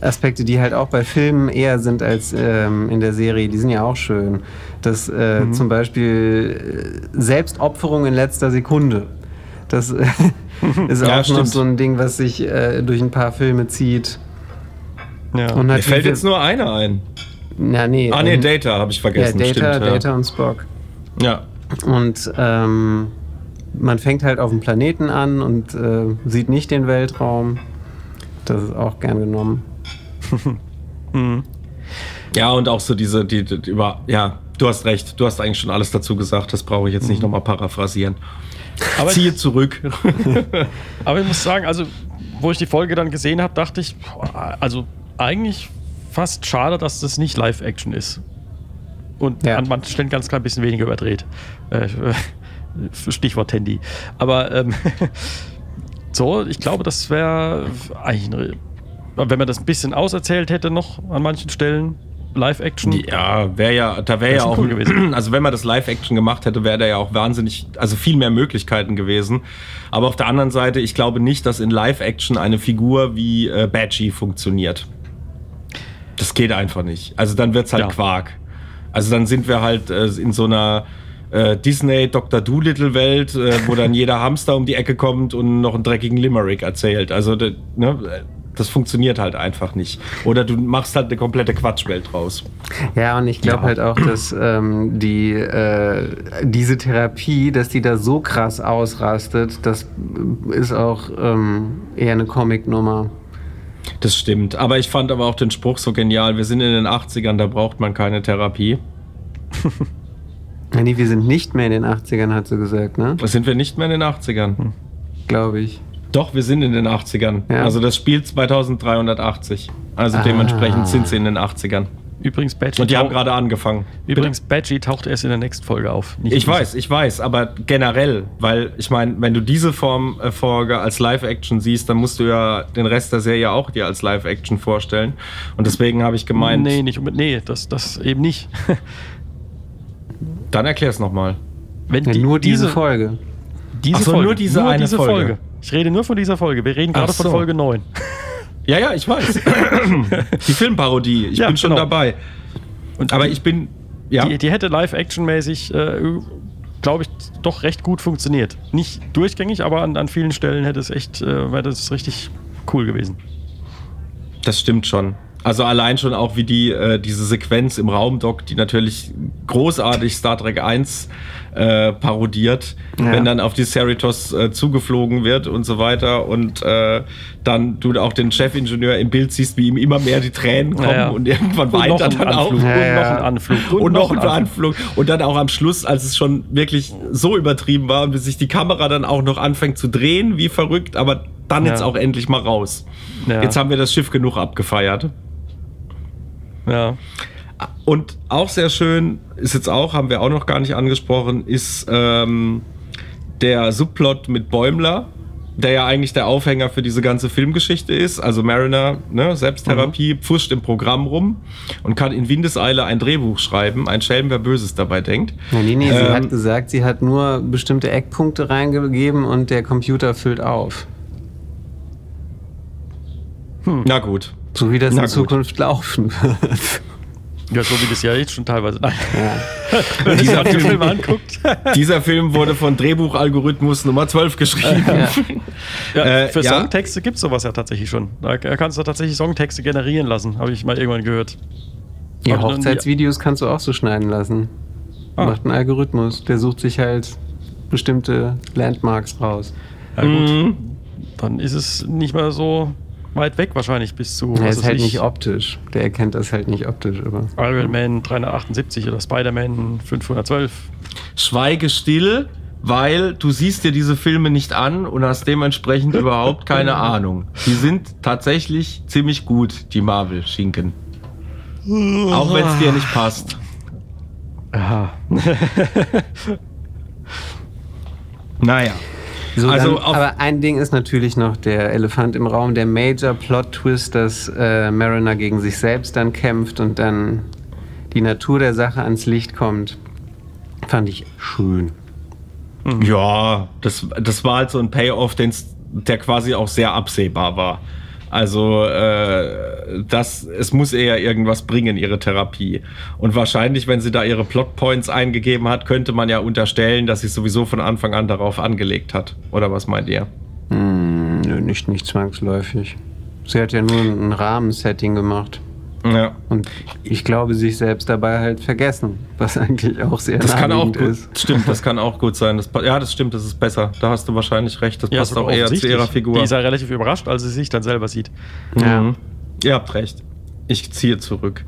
Aspekte, die halt auch bei Filmen eher sind als ähm, in der Serie, die sind ja auch schön. Das äh, Mhm. zum Beispiel äh, Selbstopferung in letzter Sekunde. Das äh, ist Ja, auch noch stimmt. so ein Ding, was sich äh, durch ein paar Filme zieht. Ja. Und Mir natürlich- fällt jetzt nur einer ein. Na, nee. Ah, nee, ähm, Data habe ich Ja, vergessen. Data, stimmt, ja. Data und Spock. Ja. Und ähm, man fängt halt auf dem Planeten an und äh, sieht nicht den Weltraum. Das ist auch gern genommen. Ja, und auch so diese, die, die über, ja, du hast recht, du hast eigentlich schon alles dazu gesagt, das brauche ich jetzt nicht nochmal paraphrasieren. Aber, Ziehe zurück. aber ich muss sagen, also, wo ich die Folge dann gesehen habe, dachte ich, also eigentlich fast schade, dass das nicht Live-Action ist. Und Ja. an manchen Stellen ganz klein bisschen weniger überdreht. Äh, Stichwort Handy. Aber ähm, so, ich glaube, das wäre eigentlich, eine, wenn man das ein bisschen auserzählt hätte noch an manchen Stellen, Live-Action. Ja, wäre ja, da wäre Wär ja auch, cool gewesen. also wenn man das Live-Action gemacht hätte, wäre da ja auch wahnsinnig, also viel mehr Möglichkeiten gewesen. Aber auf der anderen Seite, ich glaube nicht, dass in Live-Action eine Figur wie äh, Badgie funktioniert. Das geht einfach nicht. Also dann wird's halt Ja. Quark. Also dann sind wir halt äh, in so einer äh, Disney Dr. Doolittle Welt, äh, wo dann jeder Hamster um die Ecke kommt und noch einen dreckigen Limerick erzählt. Also ne, das funktioniert halt einfach nicht. Oder du machst halt eine komplette Quatschwelt draus. Ja, und ich glaube Ja. halt auch, dass ähm, die, äh, diese Therapie, dass die da so krass ausrastet, das ist auch ähm, eher eine Comic-Nummer. Das stimmt. Aber ich fand aber auch den Spruch so genial. Wir sind in den 80ern, da braucht man keine Therapie. Nee, wir sind nicht mehr in den 80ern, hat sie gesagt, ne? Sind wir nicht mehr in den 80ern. Glaube ich. Doch, wir sind in den 80ern. Ja. Also das spielt 2380. Also Ah. dementsprechend sind sie in den 80ern. Übrigens, Badgie, Und die haben taucht- gerade angefangen. übrigens Badgie taucht erst in der nächsten Folge auf. nicht Ich weiß, ich weiß, aber generell, weil ich meine, wenn du diese Form äh, Folge als Live-Action siehst, dann musst du ja den Rest der Serie auch dir als Live-Action vorstellen. Und deswegen habe ich gemeint, Nee, nicht unbedingt. Nee, das, das eben nicht. dann erklär's nochmal. Wenn Ja, die, nur diese, diese Folge. Diese Ach so, Folge. nur diese eine Folge. Ich rede nur von dieser Folge. Wir reden gerade von so. Folge 9. Ja, ja, ich weiß. die Filmparodie, ich Ja, bin schon genau. dabei. Und Aber die, ich bin, ja, die, die hätte live-action-mäßig, äh, glaube ich, doch recht gut funktioniert. Nicht durchgängig, aber an, an vielen Stellen hätte es echt, äh, wäre das richtig cool gewesen. das stimmt schon. Also allein schon auch wie die äh, diese Sequenz im Raumdock, die natürlich großartig Star Trek 1 äh, parodiert, Ja. wenn dann auf die Cerritos äh, zugeflogen wird und so weiter und äh, dann du auch den Chefingenieur im Bild siehst, wie ihm immer mehr die Tränen kommen Ja, ja. und irgendwann Und noch weiter ein dann auch. Anflug. Ja, und noch ein Anflug. und noch ein Anflug. Und dann auch am Schluss, als es schon wirklich so übertrieben war und bis sich die Kamera dann auch noch anfängt zu drehen, wie verrückt, aber dann Ja. jetzt auch endlich mal raus. Ja. Jetzt haben wir das Schiff genug abgefeiert. Ja. Und auch sehr schön ist jetzt auch, haben wir auch noch gar nicht angesprochen, ist ähm, der Subplot mit Bäumler, der ja eigentlich der Aufhänger für diese ganze Filmgeschichte ist. Also Mariner, ne, Selbsttherapie, pfuscht im Programm rum und kann in Windeseile ein Drehbuch schreiben. Ein Schelm, wer Böses dabei denkt. Ja, nee, nee, sie Ähm, hat gesagt, sie hat nur bestimmte Eckpunkte reingegeben und der Computer füllt auf. Na gut. So wie das Na in gut. Zukunft laufen wird. Ja, so wie das ja jetzt schon teilweise. Ja. Wenn Dieser Film- Filme anguckt. Dieser Film wurde von Drehbuchalgorithmus Nummer 12 geschrieben. Ja. Ja, Äh, für ja. Songtexte gibt es sowas ja tatsächlich schon. Da kannst du tatsächlich Songtexte generieren lassen, habe ich mal irgendwann gehört. Die Aber dann- Hochzeitsvideos kannst du auch so schneiden lassen. Ah. Macht einen Algorithmus, der sucht sich halt bestimmte Landmarks raus. Ja, gut. Mhm. Dann ist es nicht mehr so weit weg wahrscheinlich bis zu Er ist halt ich, nicht optisch. Der erkennt das halt nicht optisch, aber. Iron Man 378 oder Spider-Man 512. Schweige still, weil du siehst dir diese Filme nicht an und hast dementsprechend überhaupt keine Ahnung. Die sind tatsächlich ziemlich gut, die Marvel-Schinken. Auch wenn es dir nicht passt. Aha. Naja. So, Also dann, aber ein Ding ist natürlich noch der Elefant im Raum, der Major Plot Twist, dass äh, Mariner gegen sich selbst dann kämpft und dann die Natur der Sache ans Licht kommt. Fand ich schön. Ja, das, das war halt so ein Payoff, der quasi auch sehr absehbar war. Also äh, das, es muss eher irgendwas bringen, ihre Therapie. Und wahrscheinlich, wenn sie da ihre Plotpoints eingegeben hat, könnte man ja unterstellen, dass sie sowieso von Anfang an darauf angelegt hat. Oder was meint ihr? Hm, nicht, nicht zwangsläufig. Sie hat ja nur ein Rahmensetting gemacht. Ja. Und ich glaube, sich selbst dabei halt vergessen, was eigentlich auch sehr Das kann auch gut, ist. stimmt, das kann auch gut sein. Das, ja, das stimmt, das ist besser. Da hast du wahrscheinlich recht. Das passt sogar auch eher zu ihrer Figur. Die ist ja relativ überrascht, als sie sich dann selber sieht. Ja. Mhm. Ihr habt recht. Ich ziehe zurück.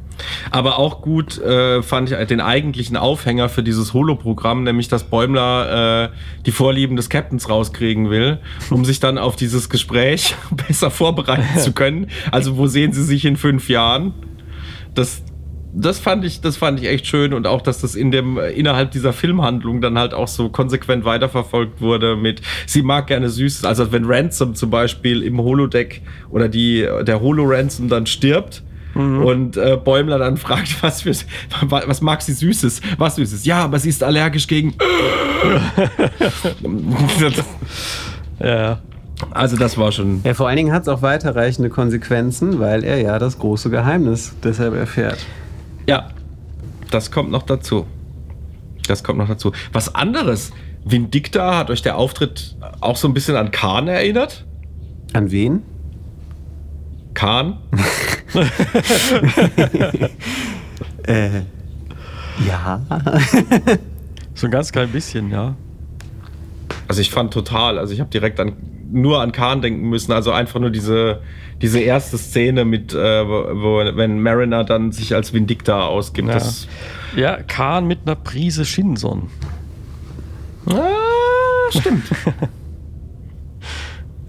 Aber auch gut äh, fand ich den eigentlichen Aufhänger für dieses Holo-Programm, nämlich dass Bäumler äh, die Vorlieben des Captains rauskriegen will, um sich dann auf dieses Gespräch besser vorbereiten zu können. Also wo sehen sie sich in fünf Jahren? Das, das fand ich, das fand ich echt schön und auch, dass das in dem innerhalb dieser Filmhandlung dann halt auch so konsequent weiterverfolgt wurde mit sie mag gerne Süßes. Also wenn Ransom zum Beispiel im Holodeck oder die der Holo Ransom dann stirbt. Und äh, Bäumler dann fragt, was, für, was mag sie Süßes? Was Süßes? Ja, aber sie ist allergisch gegen. Ja. also, das war schon. Ja, vor allen Dingen hat es auch weiterreichende Konsequenzen, weil er ja das große Geheimnis deshalb erfährt. Ja, das kommt noch dazu. Das kommt noch dazu. Was anderes. Vindicta hat euch der Auftritt auch so ein bisschen an Khan erinnert? An wen? Khan? Äh, ja. So ein ganz klein bisschen, ja. Also ich fand total, also ich habe direkt an nur an Khan denken müssen, also einfach nur diese, diese erste Szene mit, äh, wo, wo- wenn Mariner dann sich als Vindicta ausgibt. Ja. Das, Ja, Kahn mit einer Prise Shinson. ah, stimmt.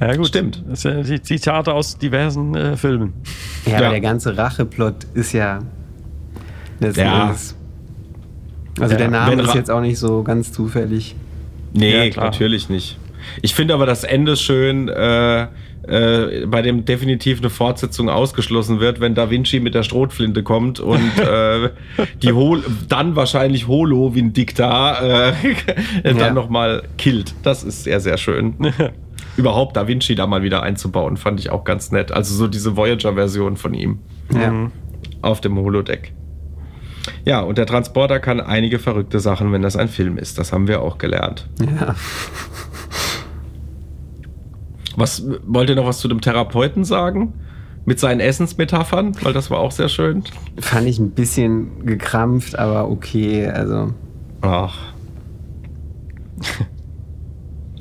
Ja, gut. Stimmt. Das sind die Zitate aus diversen äh, Filmen. Ja, Ja. aber der ganze Racheplot ist ja. letzten Ja. Endes- Also Ja, der Name wenn ist jetzt auch nicht so ganz zufällig. Nee, Ja, natürlich nicht. Ich finde aber das Ende schön, äh, äh, bei dem definitiv eine Fortsetzung ausgeschlossen wird, wenn Da Vinci mit der Strohflinte kommt und äh, die Hol dann wahrscheinlich Holo Vindicta äh, dann Ja. nochmal killt. Das ist sehr, sehr schön. Überhaupt Da Vinci da mal wieder einzubauen, fand ich auch ganz nett. Also so diese Voyager-Version von ihm Ja. auf dem Holodeck. Ja, und der Transporter kann einige verrückte Sachen, wenn das ein Film ist. Das haben wir auch gelernt. ja. Was wollt ihr noch was zu dem Therapeuten sagen? Mit seinen Essensmetaphern, weil das war auch sehr schön. Fand ich ein bisschen gekrampft, aber okay. Also. Ach.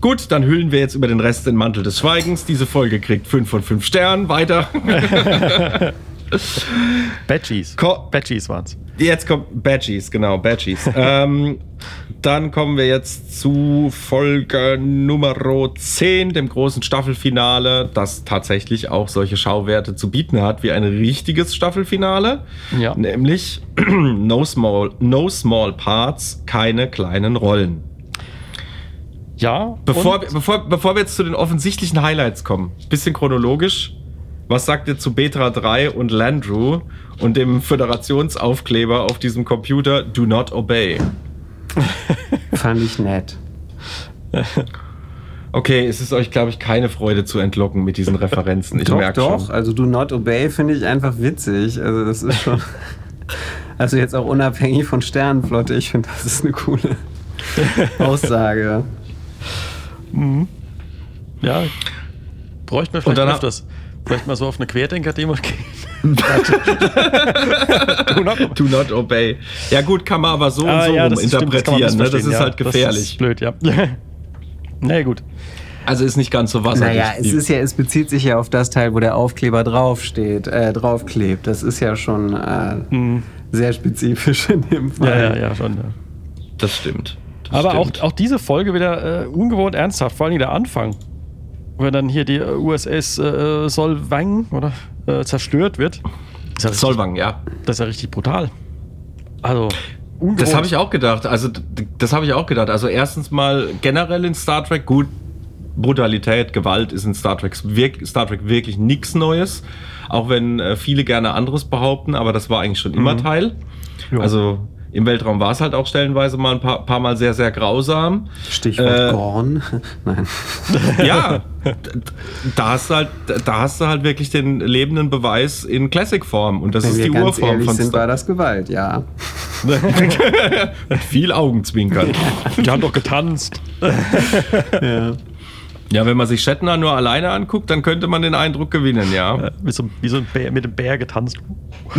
Gut, dann hüllen wir jetzt über den Rest den Mantel des Schweigens. Diese Folge kriegt 5 von 5 Sternen. Weiter. Badgies. Ko- Badgies waren's. Jetzt kommt Badgies, genau, Badgies. ähm, dann kommen wir jetzt zu Folge Nummer 10, dem großen Staffelfinale, das tatsächlich auch solche Schauwerte zu bieten hat wie ein richtiges Staffelfinale. Ja. Nämlich no small, no small Parts, keine kleinen Rollen. Ja. Bevor, wir- bevor, bevor wir jetzt zu den offensichtlichen Highlights kommen, bisschen chronologisch. Was sagt ihr zu Betra 3 und Landrew und dem Föderationsaufkleber auf diesem Computer Do Not Obey? Fand ich nett. Okay, es ist euch, glaube ich, keine Freude zu entlocken mit diesen Referenzen. Ich doch, merke doch. schon. Also Do Not Obey finde ich einfach witzig. Also das ist schon. Also jetzt auch unabhängig von Sternenflotte, ich finde, das ist eine coole Aussage. Ja. Bräuchten wir Und vielleicht dann- öfters. Vielleicht mal so auf eine Querdenker-Demo gehen. Do Not Obey. Ja gut, kann man aber so und Ah, so ja, rum das ist- stimmt, das man interpretieren. ne? Das ist ja. halt gefährlich. Das ist blöd, ja. Na ja, gut. also ist nicht ganz so wasserdicht. Naja, es ist ja, es bezieht sich ja auf das Teil, wo der Aufkleber draufsteht, äh, draufklebt. Das ist ja schon äh, sehr spezifisch in dem Fall. Ja, ja, ja, schon. Ja. das stimmt. Aber auch, auch diese Folge wieder äh, ungewohnt ernsthaft, vor allem der Anfang. Wenn dann hier die äh, USS äh, Solvang oder, äh, zerstört wird. Ja Solvang, ja. Das ist ja richtig brutal. Also, ungewohnt. Das habe ich auch gedacht. Also das habe ich auch gedacht. Also erstens mal generell in Star Trek gut. Brutalität, Gewalt ist in Star Trek, Star Trek wirklich nichts Neues. Auch wenn äh, viele gerne anderes behaupten, aber das war eigentlich schon immer Teil. Ja. Also Im Weltraum war es halt auch stellenweise mal ein paar, paar Mal sehr, sehr grausam. Stichwort Äh, Gorn. Nein. Ja, da hast, du halt, da hast du halt wirklich den lebenden Beweis in Classic-Form. Und das Wenn ist die ganz Urform ehrlich von sind, war Star das Gewalt, ja. Viel Augenzwinkern. Die haben doch getanzt. ja. Ja, wenn man sich Shatner nur alleine anguckt, dann könnte man den Eindruck gewinnen, ja. Äh, Wie so, wie so ein Bär, mit dem Bär getanzt.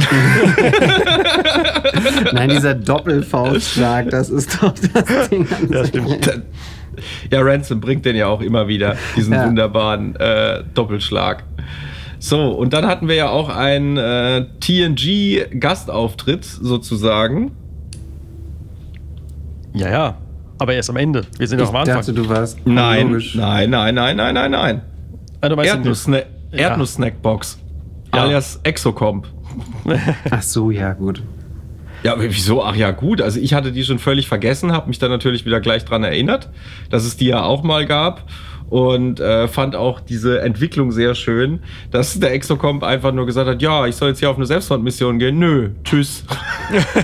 Nein, dieser Doppelfaustschlag, das ist doch das Ding. Ja, stimmt. Ja, Ransom bringt den ja auch immer wieder, diesen Ja. wunderbaren äh, Doppelschlag. So, und dann hatten wir ja auch einen äh, TNG-Gastauftritt sozusagen. Ja, ja. Aber erst am Ende. Wir sind Ich noch am Anfang. dachte, du warst Nein, nein, nein, nein, nein, nein, nein. Ah, Erdnussna Ja. Erdnuss-Snackbox. Ja. Alias Exocomp. Ach so, ja, gut. Ja, aber wieso? Ach ja, gut. Also ich hatte die schon völlig vergessen, habe mich dann natürlich wieder gleich dran erinnert, dass es die ja auch mal gab. Und äh, fand auch diese Entwicklung sehr schön, dass der Exocomp einfach nur gesagt hat, ja, ich soll jetzt hier auf eine Selbstmordmission gehen. Nö, tschüss.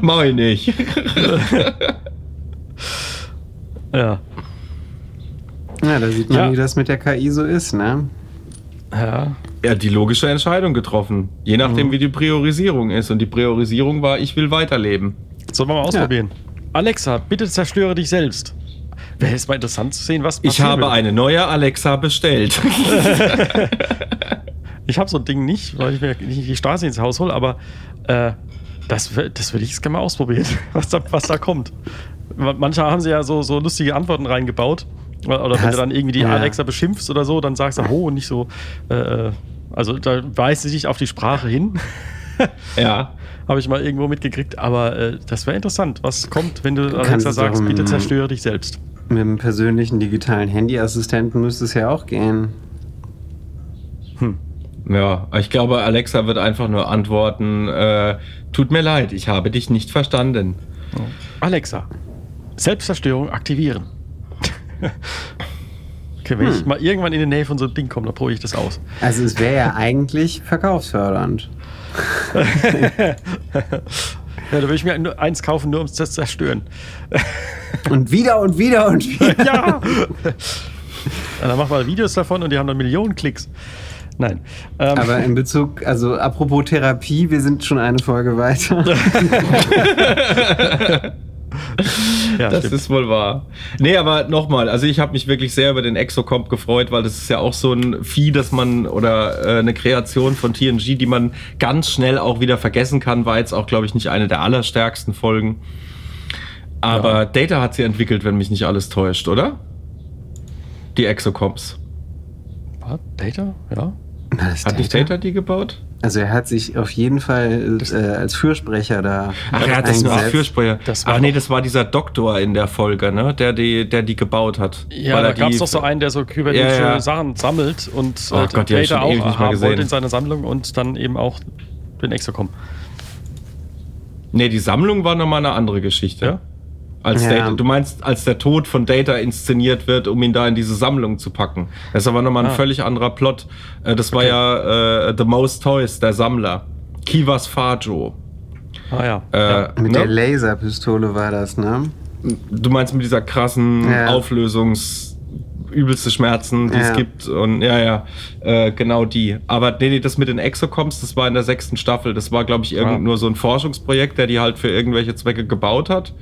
Mach ich nicht. Ja. Ja, da sieht man, Ja. wie das mit der KI so ist, ne? Ja. Er hat die logische Entscheidung getroffen, je nachdem, Mhm. wie die Priorisierung ist. Und die Priorisierung war, ich will weiterleben. Sollen wir mal ausprobieren? Alexa, bitte zerstöre dich selbst. Wäre es mal interessant zu sehen, was Ich passieren habe eine neue Alexa bestellt. Ich habe so ein Ding nicht, weil ich mir nicht die Straße ins Haus hole, aber äh, das, das würde ich jetzt gerne mal ausprobieren, was da, was da kommt. Manche haben sie ja so, so lustige Antworten reingebaut. Oder oder wenn du dann irgendwie die ja. Alexa beschimpfst oder so, dann sagst du, oh, und nicht so. Äh, also da weist sie dich auf die Sprache hin. ja. Habe ich mal irgendwo mitgekriegt, aber äh, das wäre interessant. Was kommt, wenn du Alexa sagst, bitte zerstöre dich selbst? Mit einem persönlichen digitalen Handyassistenten müsste es ja auch gehen. Ja, ich glaube, Alexa wird einfach nur antworten, äh, tut mir leid, ich habe dich nicht verstanden. Alexa, Selbstzerstörung aktivieren. okay, wenn Hm. ich mal irgendwann in die Nähe von so einem Ding komme, dann probiere ich das aus. Also es wäre ja eigentlich verkaufsfördernd. Ja, da würde ich mir nur eins kaufen, nur um es zu zerstören. Und wieder und wieder und wieder. ja! ja! Dann machen wir Videos davon und die haben dann Millionen Klicks. Nein. Ähm, Aber in Bezug, also apropos Therapie, wir sind schon eine Folge weiter. ja, das stimmt. ist wohl wahr. Nee, aber nochmal, also ich habe mich wirklich sehr über den Exocomp gefreut, weil das ist ja auch so ein Vieh, das man oder äh, eine Kreation von TNG, die man ganz schnell auch wieder vergessen kann, war jetzt auch, glaube ich, nicht eine der allerstärksten Folgen. Aber Ja. Data hat sie entwickelt, wenn mich nicht alles täuscht, oder? Die Exocomps. Was? Data? Ja. Hat nicht Data die gebaut? Also er hat sich auf jeden Fall äh, als Fürsprecher da Ach, er hat das nur als. Fürsprecher. Das Ach nee, das war dieser Doktor in der Folge, ne? Der die, der die gebaut hat. Ja, Weil da gab es doch so einen, der so kybernetische Ja, ja. Sachen sammelt und Oh äh, Gott, schon ewig auch nicht haben gesehen. wollte in seiner Sammlung und dann eben auch den Exocom. Nee, die Sammlung war nochmal eine andere Geschichte. Ja? Als Ja. Data, du meinst, als der Tod von Data inszeniert wird, um ihn da in diese Sammlung zu packen. Das ist aber nochmal ein Ah. völlig anderer Plot. Äh, Das war ja äh, The Most Toys, der Sammler. Kivas Fajo. Ah ja. Äh, ja. Mit ne? der Laserpistole war das, ne? Du meinst mit dieser krassen Ja. Auflösungs übelste Schmerzen, die Ja. es gibt und ja, ja, äh, genau die. Aber nee, nee, das mit den Exocoms, das war in der sechsten Staffel. Das war, glaube ich, irgend Ah. nur so ein Forschungsprojekt, der die halt für irgendwelche Zwecke gebaut hat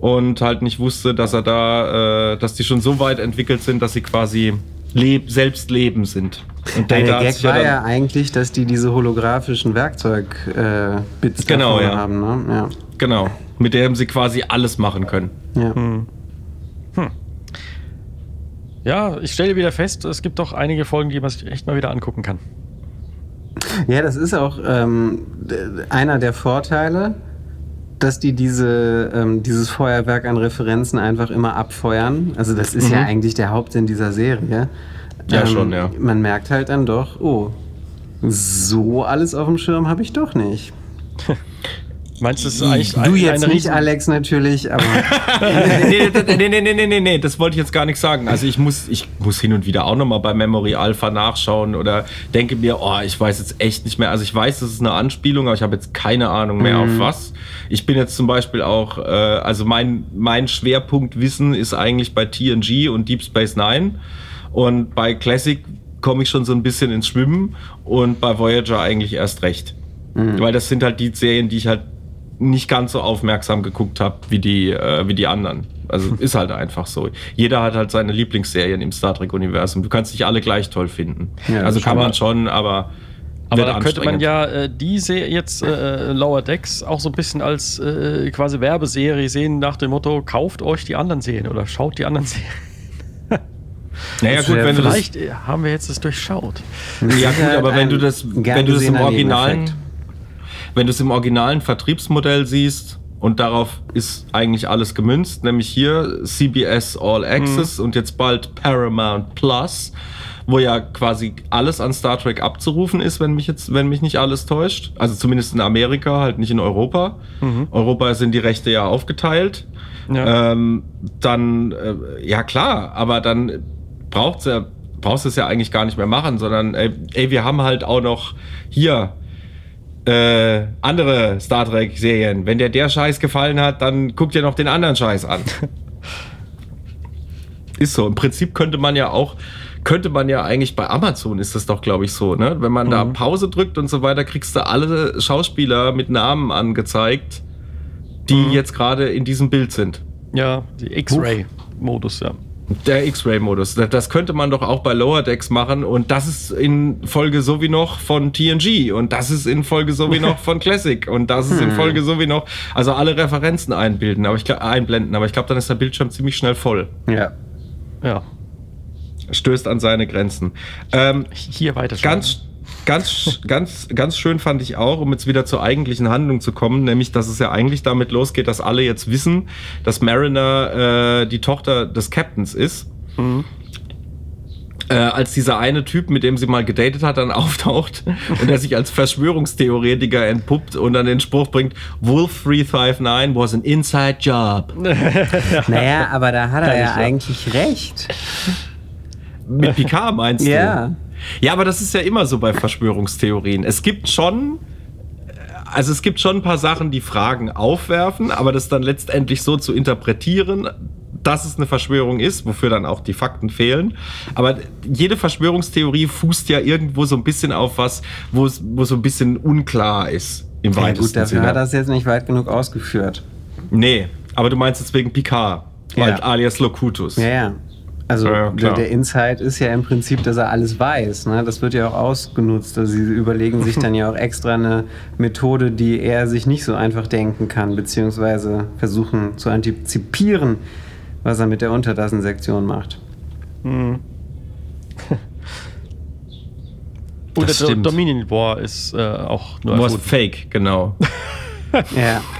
und halt nicht wusste, dass er da, äh, dass die schon so weit entwickelt sind, dass sie quasi leb selbst Leben sind. Und Ja, der Gag war ja eigentlich, dass die diese holographischen Werkzeug-Bits Genau, davor ja. haben, ne? Ja. genau, mit dem sie quasi alles machen können. ja. Hm. Ja, ich stelle wieder fest, es gibt doch einige Folgen, die man sich echt mal wieder angucken kann. Ja, das ist auch ähm, einer der Vorteile, dass die diese, ähm, dieses Feuerwerk an Referenzen einfach immer abfeuern. Also das ist ja Mhm. eigentlich der Hauptsinn dieser Serie. Ja, schon, ja. Man merkt halt dann doch, oh, so alles auf dem Schirm habe ich doch nicht. Meinst du, das eigentlich Du ein, jetzt nicht, Riesen Alex, natürlich, aber. nee, nee, nee, nee, nee, nee, nee, das wollte ich jetzt gar nicht sagen. Also ich muss, ich muss hin und wieder auch nochmal bei Memory Alpha nachschauen oder denke mir, oh, ich weiß jetzt echt nicht mehr. Also ich weiß, das ist eine Anspielung, aber ich habe jetzt keine Ahnung mehr mhm. auf was. Ich bin jetzt zum Beispiel auch, äh, also mein, mein Schwerpunktwissen ist eigentlich bei TNG und Deep Space Nine. Und bei Classic komme ich schon so ein bisschen ins Schwimmen und bei Voyager eigentlich erst recht. Mhm. Weil das sind halt die Serien, die ich halt nicht ganz so aufmerksam geguckt habe wie die, äh, wie die anderen. Also ist halt einfach so. Jeder hat halt seine Lieblingsserien im Star Trek-Universum. Du kannst nicht alle gleich toll finden. Ja, also kann man schon, aber. Aber da könnte man ja äh, diese jetzt äh, Lower Decks auch so ein bisschen als äh, quasi Werbeserie sehen nach dem Motto, kauft euch die anderen Serien oder schaut die anderen Serien. Naja, gut, wenn du das, Vielleicht äh, haben wir jetzt das durchschaut. ja, gut, aber wenn du das, wenn du das im Originalen. Wenn du es im originalen Vertriebsmodell siehst und darauf ist eigentlich alles gemünzt, nämlich hier CBS All Access und jetzt bald Paramount Plus, wo ja quasi alles an Star Trek abzurufen ist, wenn mich jetzt, wenn mich nicht alles täuscht. Also zumindest in Amerika, halt nicht in Europa. Europa sind die Rechte ja aufgeteilt. Ja. Ähm, dann, äh, ja klar, aber dann braucht's ja, brauchst du es ja eigentlich gar nicht mehr machen, sondern ey, ey wir haben halt auch noch hier äh, andere Star Trek Serien. Wenn dir der Scheiß gefallen hat, dann guck dir noch den anderen Scheiß an. ist so. Im Prinzip könnte man ja auch, könnte man ja eigentlich bei Amazon ist das doch, glaube ich, so, ne? Wenn man da Pause drückt und so weiter, kriegst du alle Schauspieler mit Namen angezeigt, die jetzt gerade in diesem Bild sind. Ja, die X-Ray-Modus, ja. Der X-Ray-Modus. Das- könnte man doch auch bei Lower Decks machen und das ist in Folge so wie noch von TNG und das ist in Folge so wie noch von Classic und das ist in Folge so wie noch. Also alle Referenzen einbilden, aber ich glaub, einblenden, aber ich glaube, dann ist der Bildschirm ziemlich schnell voll. ja. Ja, Stößt an seine Grenzen. Ähm, hier weiter. ganz, ganz, ganz, ganz schön fand ich auch, um jetzt wieder zur eigentlichen Handlung zu kommen, nämlich, dass es ja eigentlich damit losgeht, dass alle jetzt wissen, dass Mariner äh, die Tochter des Captains ist. Äh, als dieser eine Typ, mit dem sie mal gedatet hat, dann auftaucht und er sich als Verschwörungstheoretiker entpuppt und dann den Spruch bringt, Wolf 359 was an inside job. Naja, aber da hat er ja ja. eigentlich recht. Mit Picard meinst du? Ja. Ja, aber das ist ja immer so bei Verschwörungstheorien. Es gibt schon, also es gibt schon ein paar Sachen, die Fragen aufwerfen, aber das dann letztendlich so zu interpretieren, dass es eine Verschwörung ist, wofür dann auch die Fakten fehlen. Aber jede Verschwörungstheorie fußt ja irgendwo so ein bisschen auf was, wo es wo so ein bisschen unklar ist. Im Ja, weitesten gut, dafür Sinne. hat es jetzt nicht weit genug ausgeführt. Nee, aber du meinst jetzt wegen Picard, Ja. alias Locutus. Ja, ja. Also Ja, ja, der, der Insight ist ja im Prinzip, dass er alles weiß. Ne? Das wird ja auch ausgenutzt. Also sie überlegen sich dann ja auch extra eine Methode, die er sich nicht so einfach denken kann, beziehungsweise versuchen zu antizipieren, was er mit der Untertassensektion macht. Und Das der Do- stimmt. Dominion War ist äh, auch nur Was fake, genau. Ja.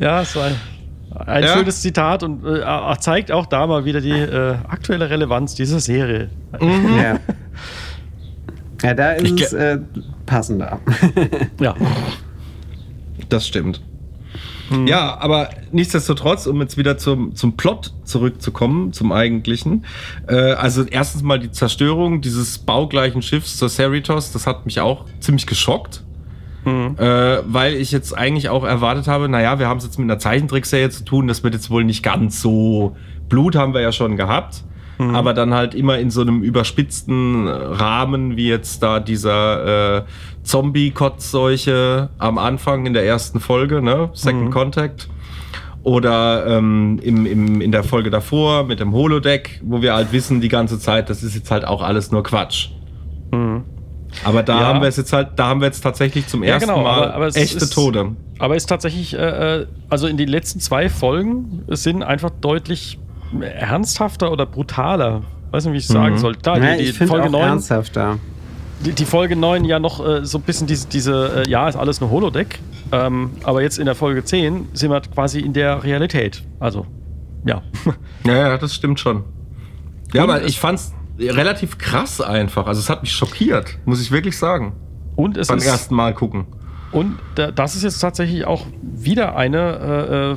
Ja, es war ein, Ja. schönes Zitat und äh, er zeigt auch da mal wieder die äh, aktuelle Relevanz dieser Serie. ja. Ja, da ist Ich es äh, passender. Ja. Das stimmt. Ja, aber nichtsdestotrotz, um jetzt wieder zum, zum Plot zurückzukommen, zum eigentlichen. Äh, also erstens mal die Zerstörung dieses baugleichen Schiffs zur Cerritos, das hat mich auch ziemlich geschockt. Äh, weil ich jetzt eigentlich auch erwartet habe, naja, wir haben es jetzt mit einer Zeichentrickserie zu tun, das wird jetzt wohl nicht ganz so. Blut haben wir ja schon gehabt, aber dann halt immer in so einem überspitzten Rahmen, wie jetzt da dieser äh, Zombie-Kotzseuche am Anfang in der ersten Folge, ne? Second Contact. Oder ähm, im, im, in der Folge davor mit dem Holodeck, wo wir halt wissen die ganze Zeit, das ist jetzt halt auch alles nur Quatsch. Aber da Ja. haben wir es jetzt halt, da haben wir jetzt tatsächlich zum Ja, ersten genau, Mal aber- aber echte ist- Tode. Aber ist tatsächlich, äh, äh, also in den letzten zwei Folgen sind einfach deutlich ernsthafter oder brutaler. Weiß nicht, wie ich es sagen soll. Da, ja, die, die Folge auch 9 ernsthafter. die, die Folge 9 ja noch äh, so ein bisschen diese, diese äh, ja, ist alles nur Holodeck. Ähm, aber jetzt in der Folge 10 sind wir quasi in der Realität. Also, ja. Ja, ja, das stimmt schon. Ja, Und aber ich fand's relativ krass einfach. Also es hat mich schockiert, muss ich wirklich sagen. Und es Beim ist, ersten Mal gucken. Und da, das ist jetzt tatsächlich auch wieder eine, äh, äh,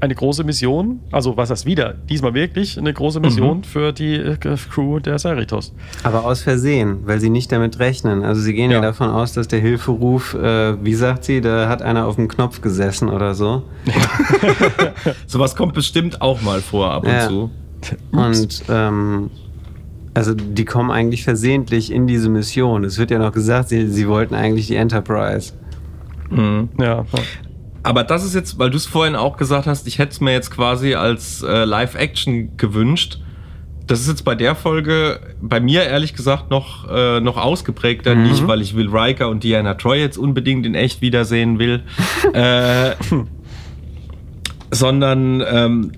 eine große Mission. Also, was heißt wieder? Diesmal wirklich eine große Mission Mhm. für die äh, Crew der Cerritos. Aber aus Versehen, weil sie nicht damit rechnen. Also sie gehen ja, Ja. davon aus, dass der Hilferuf, äh, wie sagt sie, da hat einer auf dem Knopf gesessen oder so. Sowas kommt bestimmt auch mal vor ab und Ja. zu. Und ähm, also die kommen eigentlich versehentlich in diese Mission. Es wird ja noch gesagt, sie, sie wollten eigentlich die Enterprise. Ja, ja. Aber das ist jetzt, weil du es vorhin auch gesagt hast, ich hätte es mir jetzt quasi als äh, Live-Action gewünscht. Das ist jetzt bei der Folge bei mir ehrlich gesagt noch, äh, noch ausgeprägter. Nicht, weil ich Will Riker und Diana Troy jetzt unbedingt in echt wiedersehen will, äh, sondern ähm,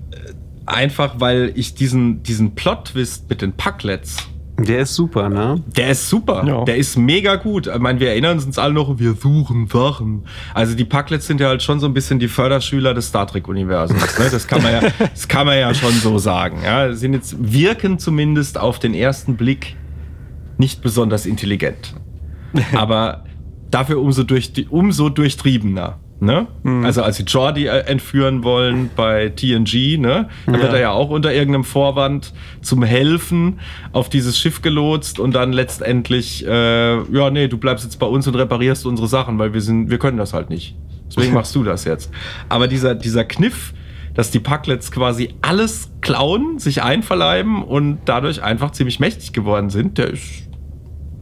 einfach, weil ich diesen, diesen Plot-Twist mit den Packlets Der ist super, ne? der ist super. Ja. Der ist mega gut. Ich meine, wir erinnern uns alle noch, wir suchen Sachen. Also die Packlets sind ja halt schon so ein bisschen die Förderschüler des Star Trek-Universums. Ne? Das, kann man ja, das kann man ja schon so sagen. Ja? Sind jetzt, wirken zumindest auf den ersten Blick nicht besonders intelligent. Aber dafür umso, durch, umso durchtriebener. Ne? Also als sie Jordi äh, entführen wollen bei TNG, ne? da wird er ja auch unter irgendeinem Vorwand zum Helfen auf dieses Schiff gelotst und dann letztendlich, äh, ja nee, du bleibst jetzt bei uns und reparierst unsere Sachen, weil wir sind, wir können das halt nicht. Deswegen machst du das jetzt. Aber dieser, dieser Kniff, dass die Packlets quasi alles klauen, sich einverleiben und dadurch einfach ziemlich mächtig geworden sind, der ist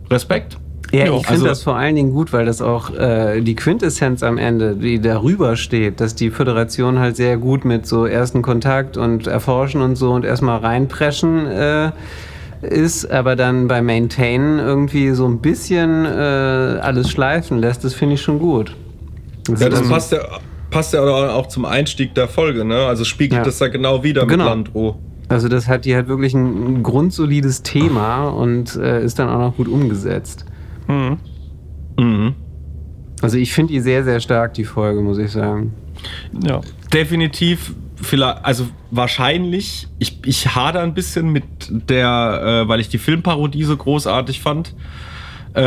Respekt. Ja, Ja, ich finde also- das vor allen Dingen gut, weil das auch äh, die Quintessenz am Ende, die darüber steht, dass die Föderation halt sehr gut mit so ersten Kontakt und Erforschen und so und erstmal reinpreschen äh, ist, aber dann bei Maintain irgendwie so ein bisschen äh, alles schleifen lässt, das finde ich schon gut. Ja, das ähm, passt ja, passt ja auch zum Einstieg der Folge, ne? Also spiegelt Ja. das da genau wieder Genau. mit Landro. Also das hat die halt wirklich ein, ein grundsolides Thema und äh, ist dann auch noch gut umgesetzt. Mhm. Mhm. Also ich finde die sehr, sehr stark, die Folge, muss ich sagen. ja. Definitiv, vielleicht, also wahrscheinlich, ich, ich hader ein bisschen mit der, äh, weil ich die Filmparodie so großartig fand, äh,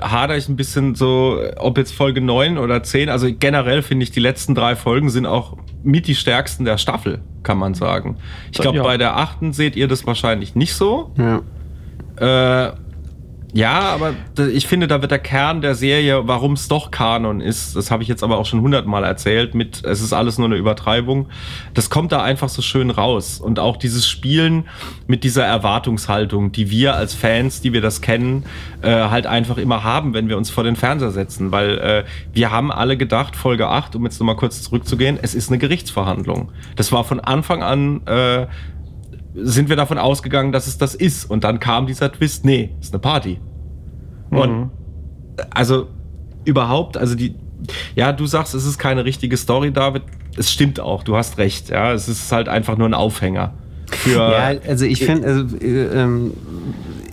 hader ich ein bisschen so, ob jetzt Folge 9 oder 10, also generell finde ich, die letzten drei Folgen sind auch mit die stärksten der Staffel, kann man sagen. Ich glaube, Ja. bei der achten seht ihr das wahrscheinlich nicht so. Ja. Äh, ja, aber ich finde, da wird der Kern der Serie, warum es doch Kanon ist, das habe ich jetzt aber auch schon hundertmal erzählt, mit es ist alles nur eine Übertreibung, das kommt da einfach so schön raus. Und auch dieses Spielen mit dieser Erwartungshaltung, die wir als Fans, die wir das kennen, äh, halt einfach immer haben, wenn wir uns vor den Fernseher setzen. Weil äh, wir haben alle gedacht, Folge 8, um jetzt nochmal kurz zurückzugehen, es ist eine Gerichtsverhandlung. Das war von Anfang an... Äh, sind wir davon ausgegangen, dass es das ist. Und dann kam dieser Twist, nee, ist eine Party. Und also überhaupt, also die, ja, du sagst, es ist keine richtige Story, David. Es stimmt auch, du hast recht. Ja, es ist halt einfach nur ein Aufhänger. Ja, also ich finde, also, äh, ähm,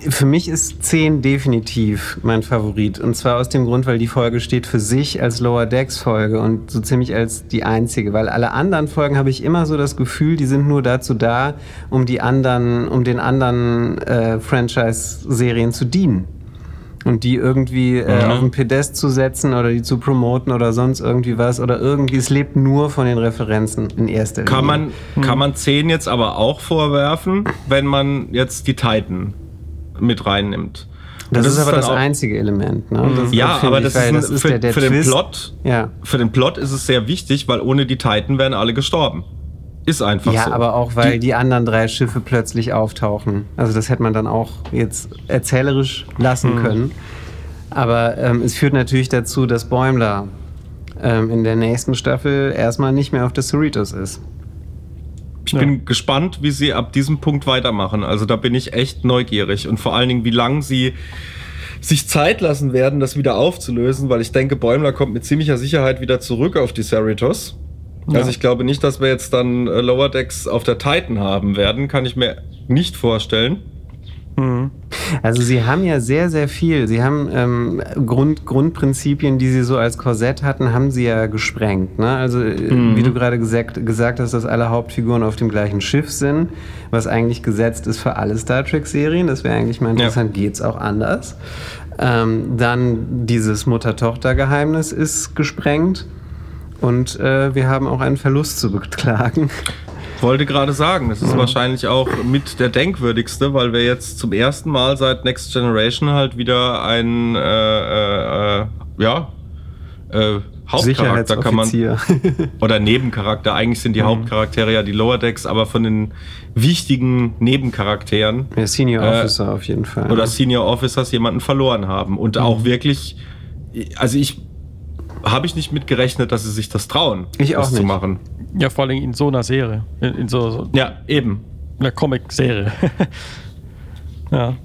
für mich ist 10 definitiv mein Favorit. Und zwar aus dem Grund, weil die Folge steht für sich als Lower Decks Folge und so ziemlich als die einzige. Weil alle anderen Folgen habe ich immer so das Gefühl, die sind nur dazu da, um die anderen, um den anderen äh, Franchise-Serien zu dienen. Und die irgendwie äh, Mhm. auf den Pedest zu setzen oder die zu promoten oder sonst irgendwie was. Oder irgendwie, es lebt nur von den Referenzen in erster kann Linie. man, kann man 10 jetzt aber auch vorwerfen, wenn man jetzt die Titan mit reinnimmt. Und Das, ist aber das einzige Element. Ne? Das, Ja, aber das ist, ein, für, der, der für den. Plot. Ja. Für den Plot ist es sehr wichtig, weil ohne die Titan wären alle gestorben. Ist einfach Ja, so. aber auch, weil die, anderen drei Schiffe plötzlich auftauchen. Also das hätte man dann auch jetzt erzählerisch lassen Hm. können. Aber ähm, es führt natürlich dazu, dass Bäumler ähm, in der nächsten Staffel erstmal nicht mehr auf der Cerritos ist. Ich bin gespannt, wie sie ab diesem Punkt weitermachen. Also da bin ich echt neugierig und vor allen Dingen, wie lange sie sich Zeit lassen werden, das wieder aufzulösen, weil ich denke, Bäumler kommt mit ziemlicher Sicherheit wieder zurück auf die Cerritos. Also ich glaube nicht, dass wir jetzt dann äh, Lower Decks auf der Titan haben werden, kann ich mir nicht vorstellen. Also Sie haben ja sehr, sehr viel. Sie haben ähm, Grund, Grundprinzipien, die Sie so als Korsett hatten, haben Sie ja gesprengt. Ne? Also äh, Mhm. wie du gerade gesagt, gesagt hast, dass alle Hauptfiguren auf dem gleichen Schiff sind, was eigentlich gesetzt ist für alle Star Trek-Serien. Das wäre eigentlich mal interessant. Geht's auch anders? Ähm, dann dieses Mutter-Tochter-Geheimnis ist gesprengt. Und äh, wir haben auch einen Verlust zu beklagen. Wollte gerade sagen, das ist wahrscheinlich auch mit der denkwürdigste, weil wir jetzt zum ersten Mal seit Next Generation halt wieder einen, äh, äh, äh, ja, äh, Hauptcharakter kann man, oder Nebencharakter. Eigentlich sind die Hauptcharaktere ja die Lower Decks, aber von den wichtigen Nebencharakteren ja, Senior Äh, Officer auf jeden Fall. oder Senior Officers jemanden verloren haben. Und Mhm. auch wirklich, also ich habe ich nicht mitgerechnet, dass sie sich das trauen, Ich auch das zu nicht. machen. Ja, vor allem in so einer Serie. In, in so, so Ja, eben. einer Comic-Serie. ja.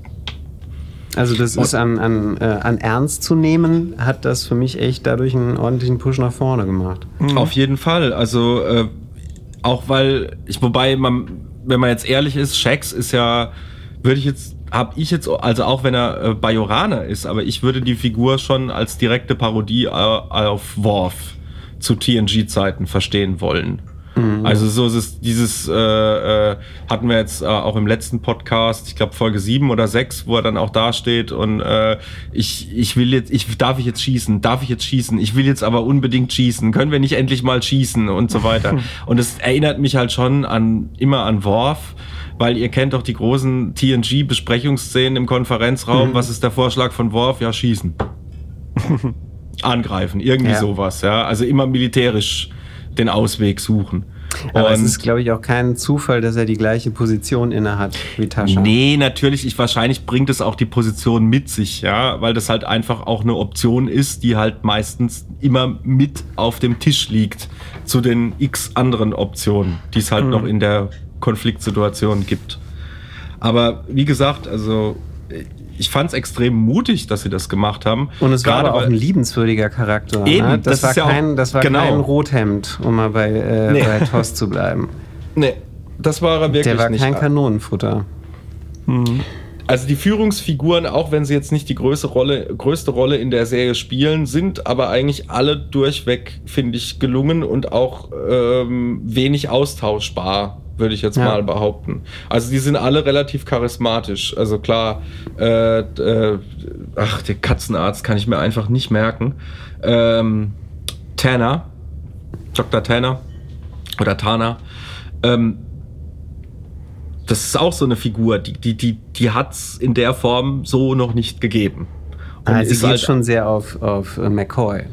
Also das ist an, an, äh, an Ernst zu nehmen, hat das für mich echt dadurch einen ordentlichen Push nach vorne gemacht. Auf jeden Fall. Also äh, auch weil ich, wobei man, wenn man jetzt ehrlich ist, Shax ist ja, würde ich jetzt, habe ich jetzt, also auch wenn er äh, Bajoraner ist, aber ich würde die Figur schon als direkte Parodie äh, auf Worf zu TNG-Zeiten verstehen wollen. Also so ist es dieses, äh, äh, hatten wir jetzt äh, auch im letzten Podcast, ich glaube Folge 7 oder 6, wo er dann auch dasteht und äh, ich, ich will jetzt, ich darf ich jetzt schießen, darf ich jetzt schießen, ich will jetzt aber unbedingt schießen, können wir nicht endlich mal schießen? Und so weiter. und es erinnert mich halt schon an immer an Worf, weil ihr kennt doch die großen TNG-Besprechungsszenen im Konferenzraum. Was ist der Vorschlag von Worf? Ja, schießen. Angreifen, irgendwie Ja. sowas, ja. Also immer militärisch den Ausweg suchen. Aber es Und- ist, glaube ich, auch kein Zufall, dass er die gleiche Position innehat wie Tascha. Nee, natürlich, ich, wahrscheinlich bringt es auch die Position mit sich, ja, weil das halt einfach auch eine Option ist, die halt meistens immer mit auf dem Tisch liegt zu den x anderen Optionen, die es halt noch in der Konfliktsituation gibt. Aber wie gesagt, also ich fand es extrem mutig, dass sie das gemacht haben. Und es war Gerade aber auch ein liebenswürdiger Charakter. Eben, ne? das, das war ja auch- kein, das war genau. kein Rothemd, um mal bei, äh, Nee. bei TOS zu bleiben. Nee, das war er wirklich Der war nicht. kein Kanonenfutter. Also die Führungsfiguren, auch wenn sie jetzt nicht die größte Rolle, größte Rolle in der Serie spielen, sind aber eigentlich alle durchweg, finde ich, gelungen und auch ähm, wenig austauschbar, würde ich jetzt Ja. mal behaupten. Also die sind alle relativ charismatisch. Also klar, äh, äh, ach, der Katzenarzt kann ich mir einfach nicht merken. Ähm, Tanner, Dr. Tanner oder Tana. Ähm, das ist auch so eine Figur, die, die, die, die hat es in der Form so noch nicht gegeben. Und Also sie geht halt- schon sehr auf, auf äh, McCoy.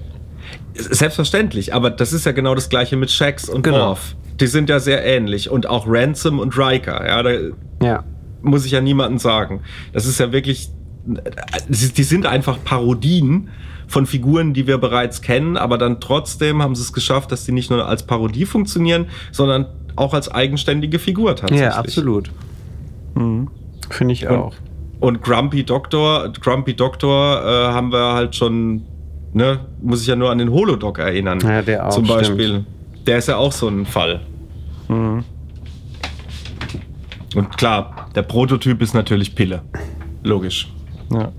Selbstverständlich, aber das ist ja genau das gleiche mit Shax und Genau. Worf. Die sind ja sehr ähnlich und auch Ransom und Riker. Ja, da Ja. muss ich ja niemandem sagen. Das ist ja wirklich, die sind einfach Parodien von Figuren, die wir bereits kennen, aber dann trotzdem haben sie es geschafft, dass die nicht nur als Parodie funktionieren, sondern auch als eigenständige Figur tatsächlich. Ja, absolut. Finde ich auch. Und Grumpy Doctor, Grumpy Doctor äh, haben wir halt schon, ne, muss ich ja nur an den Holodoc erinnern. Ja, der auch, Zum stimmt. Beispiel. Der ist ja auch so ein Fall. Und klar, der Prototyp ist natürlich Pille. Logisch. ja.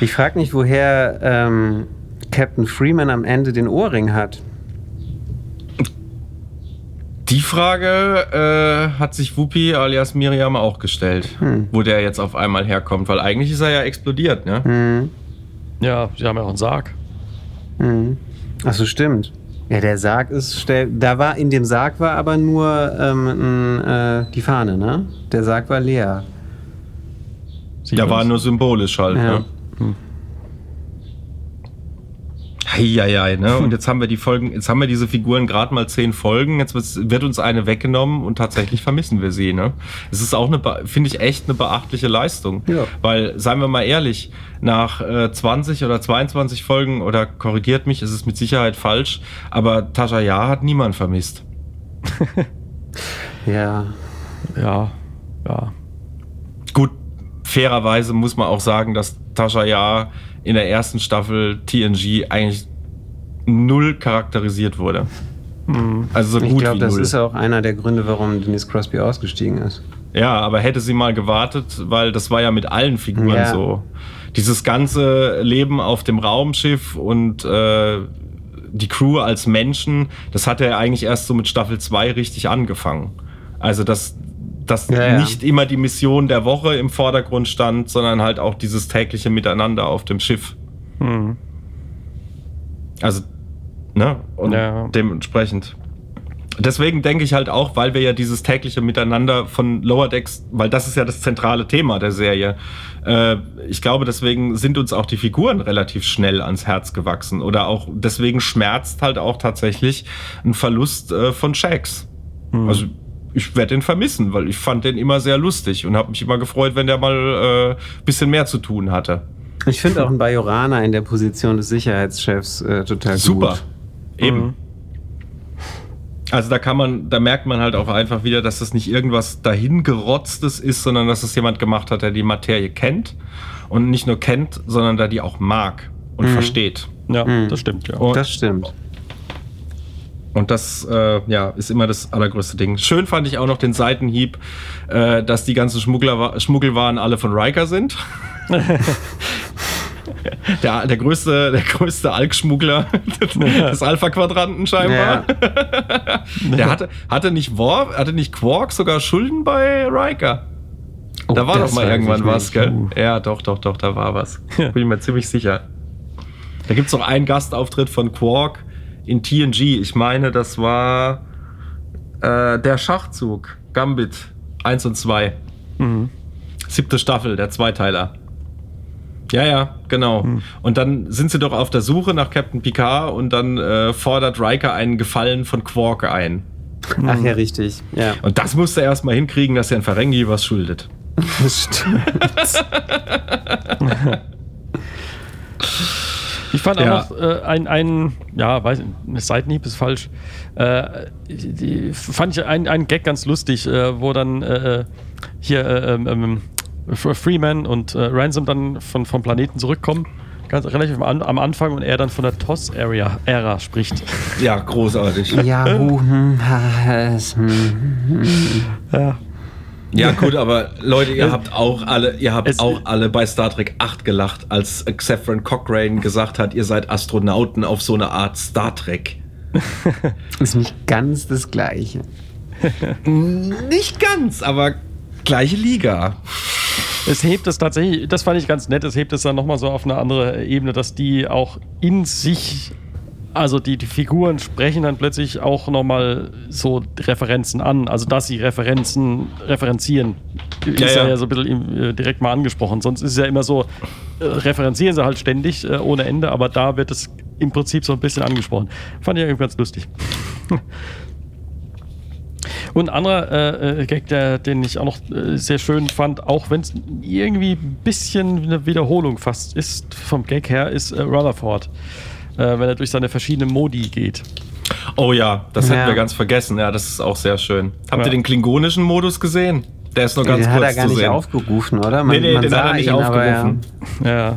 Ich frage mich, woher ähm, Captain Freeman am Ende den Ohrring hat. Die Frage äh, hat sich Whoopi alias Miriam auch gestellt, Hm. wo der jetzt auf einmal herkommt, weil eigentlich ist er ja explodiert, ne? Hm. Ja, sie haben ja auch einen Sarg. Mhm. Achso, stimmt. Ja, der Sarg ist stell da war in dem Sarg war aber nur ähm, äh, die Fahne, ne? Der Sarg war leer. Der war nur symbolisch halt, Ja. ne? Heieiei, ne? Und jetzt haben wir die Folgen, jetzt haben wir diese Figuren gerade mal zehn Folgen, jetzt wird uns eine weggenommen und tatsächlich vermissen wir sie, ne? Es ist auch eine, finde ich, echt eine beachtliche Leistung. Ja. Weil, seien wir mal ehrlich, nach äh, 20 oder 22 Folgen, oder korrigiert mich, ist es mit Sicherheit falsch, aber Tascha Ja hat niemand vermisst. Ja. Ja, ja. Gut, fairerweise muss man auch sagen, dass Tascha Ja in der ersten Staffel TNG eigentlich null charakterisiert wurde. Also so Ich gut glaube, wie das null. ist auch einer der Gründe, warum Denise Crosby ausgestiegen ist. Ja, aber hätte sie mal gewartet, weil das war ja mit allen Figuren Ja. so. Dieses ganze Leben auf dem Raumschiff und äh, die Crew als Menschen, das hat ja eigentlich erst so mit Staffel 2 richtig angefangen. Also, dass, dass Ja, ja. nicht immer die Mission der Woche im Vordergrund stand, sondern halt auch dieses tägliche Miteinander auf dem Schiff. Hm. Also, ne? Und Ja. dementsprechend. Deswegen denke ich halt auch, weil wir ja dieses tägliche Miteinander von Lower Decks, weil das ist ja das zentrale Thema der Serie. Äh, ich glaube, deswegen sind uns auch die Figuren relativ schnell ans Herz gewachsen. Oder auch deswegen schmerzt halt auch tatsächlich ein Verlust äh, von Shax. Also ich werde den vermissen, weil ich fand den immer sehr lustig und habe mich immer gefreut, wenn der mal äh, bisschen mehr zu tun hatte. Ich finde auch einen Bajorana in der Position des Sicherheitschefs äh, total Super. gut. Eben. Mhm. Also da kann man, da merkt man halt auch einfach wieder, dass das nicht irgendwas dahingerotztes ist, sondern dass es jemand gemacht hat, der die Materie kennt und nicht nur kennt, sondern der die auch mag und versteht. Ja, Mhm. das stimmt, ja. Und, Das stimmt. Und das äh, ja, ist immer das allergrößte Ding. Schön fand ich auch noch den Seitenhieb, äh, dass die ganzen Schmuggler, Schmuggelwaren alle von Riker sind. Der, der größte, der größte Alk-Schmuggler des Alpha-Quadranten scheinbar. Der hatte, hatte nicht Worf, hatte nicht Quark sogar Schulden bei Riker? Oh, da war doch mal irgendwann was, gell? Uh. Ja, doch, doch, doch, da war was. Bin ich mir ziemlich sicher. Da gibt es noch einen Gastauftritt von Quark in TNG. Ich meine, das war äh, der Schachzug, Gambit 1 und 2. Mhm. Siebte Staffel, der Zweiteiler. Ja, ja, genau. Und dann sind sie doch auf der Suche nach Captain Picard und dann äh, fordert Riker einen Gefallen von Quark ein. Ach ja, richtig. Ja, Und das musste er erstmal hinkriegen, dass er ein Ferengi was schuldet. das stimmt. Ich fand Ja. auch noch äh, ein, ein, ja, weiß nicht, ein Seitenhieb ist falsch. Äh, die, die, fand ich einen, einen Gag ganz lustig, äh, wo dann äh, hier äh, ähm, ähm, Freeman und äh, Ransom dann von, vom Planeten zurückkommen. Ganz relativ am, An- am Anfang und er dann von der TOS-Ära spricht. Ja, großartig. Ja, hu, hm, ha, es, hm, hm. Ja. Ja, gut, aber Leute, ihr habt auch alle, ihr habt Es- auch alle bei Star Trek 8 gelacht, als Xefran Cochrane gesagt hat, ihr seid Astronauten auf so eine Art Star Trek. ist nicht ganz das Gleiche. Nicht ganz, aber gleiche Liga. Es hebt es tatsächlich, das fand ich ganz nett, es hebt es dann nochmal so auf eine andere Ebene, dass die auch in sich, also die, die Figuren sprechen dann plötzlich auch nochmal so Referenzen an, also dass sie Referenzen referenzieren. Ist Ja, ja, ja. so ein bisschen äh, direkt mal angesprochen. Sonst ist es ja immer so, äh, referenzieren sie halt ständig äh, ohne Ende, aber da wird es im Prinzip so ein bisschen angesprochen. Fand ich irgendwie ganz lustig. Und ein anderer äh, äh, Gag, der, den ich auch noch äh, sehr schön fand, auch wenn es irgendwie ein bisschen eine Wiederholung fast ist vom Gag her, ist äh, Rutherford. Äh, wenn er durch seine verschiedenen Modi geht. Oh ja, das Ja. hätten wir ganz vergessen. Ja, das ist auch sehr schön. Habt Ja. ihr den klingonischen Modus gesehen? Der ist nur ganz den hat kurz er gar zu nicht sehen. aufgerufen, oder? Nee, nee, den sah hat er nicht ihn, aber aufgerufen. Ja. Ja,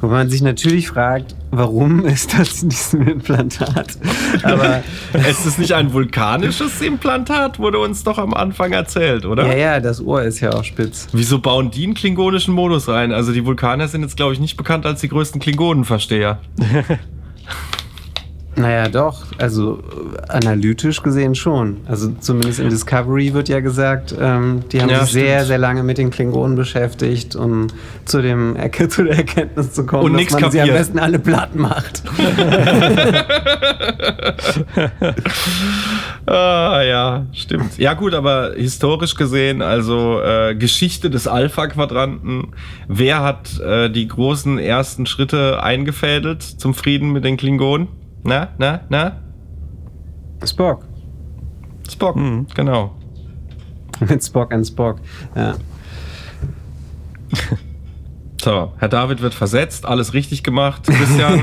wo man sich natürlich fragt, warum ist das in diesem Implantat? Aber Es ist nicht ein vulkanisches Implantat, wurde uns doch am Anfang erzählt, oder? ja, ja, das Ohr ist ja auch spitz. Wieso bauen die einen klingonischen Modus rein? Also die Vulkaner sind jetzt, glaube ich, nicht bekannt als die größten Klingonenversteher. Naja, doch. Also äh, analytisch gesehen schon. Also zumindest in Discovery wird ja gesagt, ähm, die haben Ja, sich sehr, stimmt. sehr lange mit den Klingonen beschäftigt, um zu, dem, zu der Erkenntnis zu kommen, Und dass man sie am kapiert. besten alle platt macht. Ah, ja, stimmt. Ja, gut, aber historisch gesehen, also äh, Geschichte des Alpha-Quadranten. Wer hat äh, die großen ersten Schritte eingefädelt zum Frieden mit den Klingonen? Na, na, na? Spock. Spock, Mhm. genau. Mit Spock and Spock. Ja. So, Herr David wird versetzt, alles richtig gemacht. Christian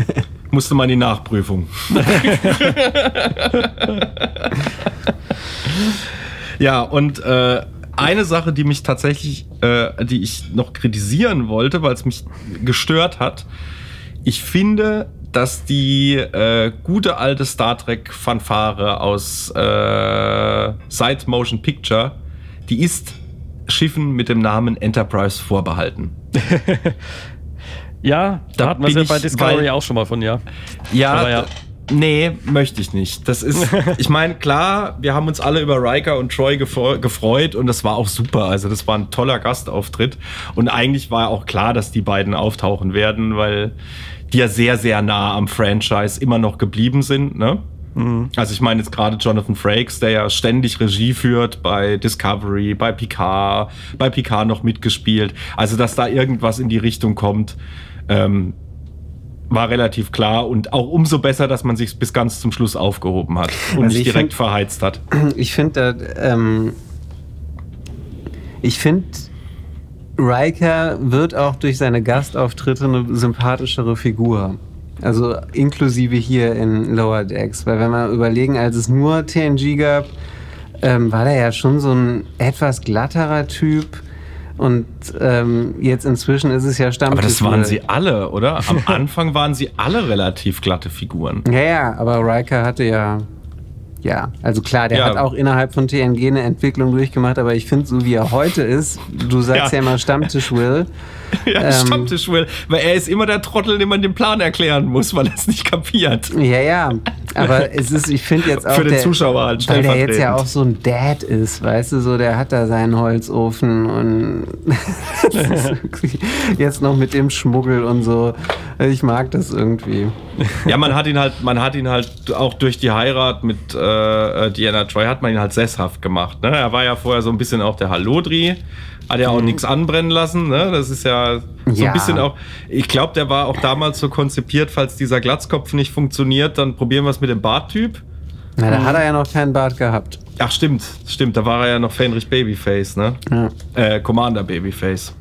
musste mal in die Nachprüfung. ja, und äh, eine Sache, die mich tatsächlich, äh, die ich noch kritisieren wollte, weil es mich gestört hat, ich finde, dass die äh, gute alte Star Trek Fanfare aus äh, Side Motion Picture die ist Schiffen mit dem Namen Enterprise vorbehalten. Ja, da, hatten wir es ja bei Discovery weil- auch schon mal von, ja. Ja, ja. nee, möchte ich nicht. Das ist, ich meine, klar, wir haben uns alle über Riker und Troy gefre- gefreut und das war auch super. Also das war ein toller Gastauftritt und eigentlich war auch klar, dass die beiden auftauchen werden, weil die ja sehr, sehr nah am Franchise immer noch geblieben sind, ne? Also ich meine jetzt gerade Jonathan Frakes, der ja ständig Regie führt bei Discovery, bei Picard, bei Picard noch mitgespielt. Also dass da irgendwas in die Richtung kommt, ähm, war relativ klar und auch umso besser, dass man sich bis ganz zum Schluss aufgehoben hat und Also nicht ich direkt find- verheizt hat. Ich finde, ähm, ich finde, Riker wird auch durch seine Gastauftritte eine sympathischere Figur. Also inklusive hier in Lower Decks. Weil wenn wir überlegen, als es nur TNG gab, ähm, war der ja schon so ein etwas glatterer Typ. Und ähm, jetzt inzwischen ist es ja Stammtisch. Aber das waren sie alle, oder? Am Anfang waren sie alle relativ glatte Figuren. Ja, ja, aber Riker hatte ja. Ja, also klar, der Ja. hat auch innerhalb von TNG eine Entwicklung durchgemacht, aber ich finde, so wie er heute ist, du sagst ja, Ja. immer Stammtisch Will. Ja, Ähm. Stammtisch will, weil er ist immer der Trottel, dem man den Plan erklären muss, weil er es nicht kapiert. Ja, ja, aber es ist, ich finde jetzt auch. Für den der, Zuschauer halt Weil der jetzt ja auch so ein Dad ist, weißt du, so, der hat da seinen Holzofen und jetzt noch mit dem Schmuggel und so. Ich mag das irgendwie. Ja, man hat ihn halt, man hat ihn halt auch durch die Heirat mit äh, äh, Diana Troy hat man ihn halt sesshaft gemacht. Ne? Er war ja vorher so ein bisschen auch der Hallodri, hat ja auch nichts anbrennen lassen. Ne? Das ist ja so Ja. ein bisschen auch. Ich glaube, der war auch damals so konzipiert, falls dieser Glatzkopf nicht funktioniert, dann probieren wir es mit dem Barttyp. Na, da hat er ja noch keinen Bart gehabt. Ach stimmt, stimmt. Da war er ja noch Fenrich Babyface, ne? Ja. Äh, Commander Babyface.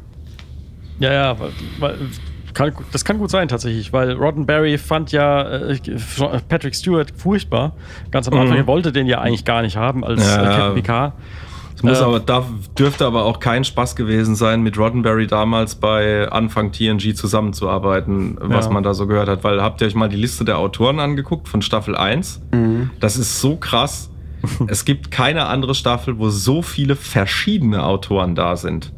Ja, ja, weil, weil, kann, das kann gut sein tatsächlich, weil Roddenberry fand ja äh, Patrick Stewart furchtbar. Ganz am Anfang, er wollte den ja eigentlich gar nicht haben als Ja. äh, Captain Picard. Es muss Ähm. aber, darf, dürfte aber auch kein Spaß gewesen sein, mit Roddenberry damals bei Anfang TNG zusammenzuarbeiten, was Ja. man da so gehört hat. Weil habt ihr euch mal die Liste der Autoren angeguckt von Staffel 1? Das ist so krass. es gibt keine andere Staffel, wo so viele verschiedene Autoren da sind.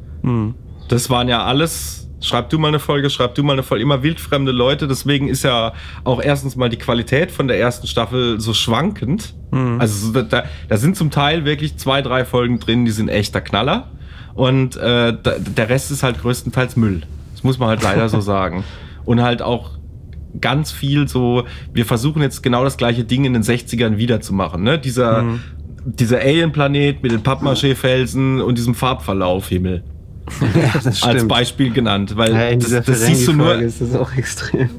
Das waren ja alles, schreib du mal eine Folge, schreib du mal eine Folge, immer wildfremde Leute. Deswegen ist ja auch erstens mal die Qualität von der ersten Staffel so schwankend. Also so, da, da sind zum Teil wirklich zwei, drei Folgen drin, die sind echter Knaller. Und äh, da, der Rest ist halt größtenteils Müll. Das muss man halt leider so sagen. Und halt auch ganz viel so, wir versuchen jetzt genau das gleiche Ding in den 60ern wiederzumachen. Ne? Dieser, dieser Alien-Planet mit den Pappmaché-Felsen und diesem Farbverlauf-Himmel Ja, das als Beispiel genannt, weil Ja, in das, dieser das siehst du nur. Ist das auch extrem.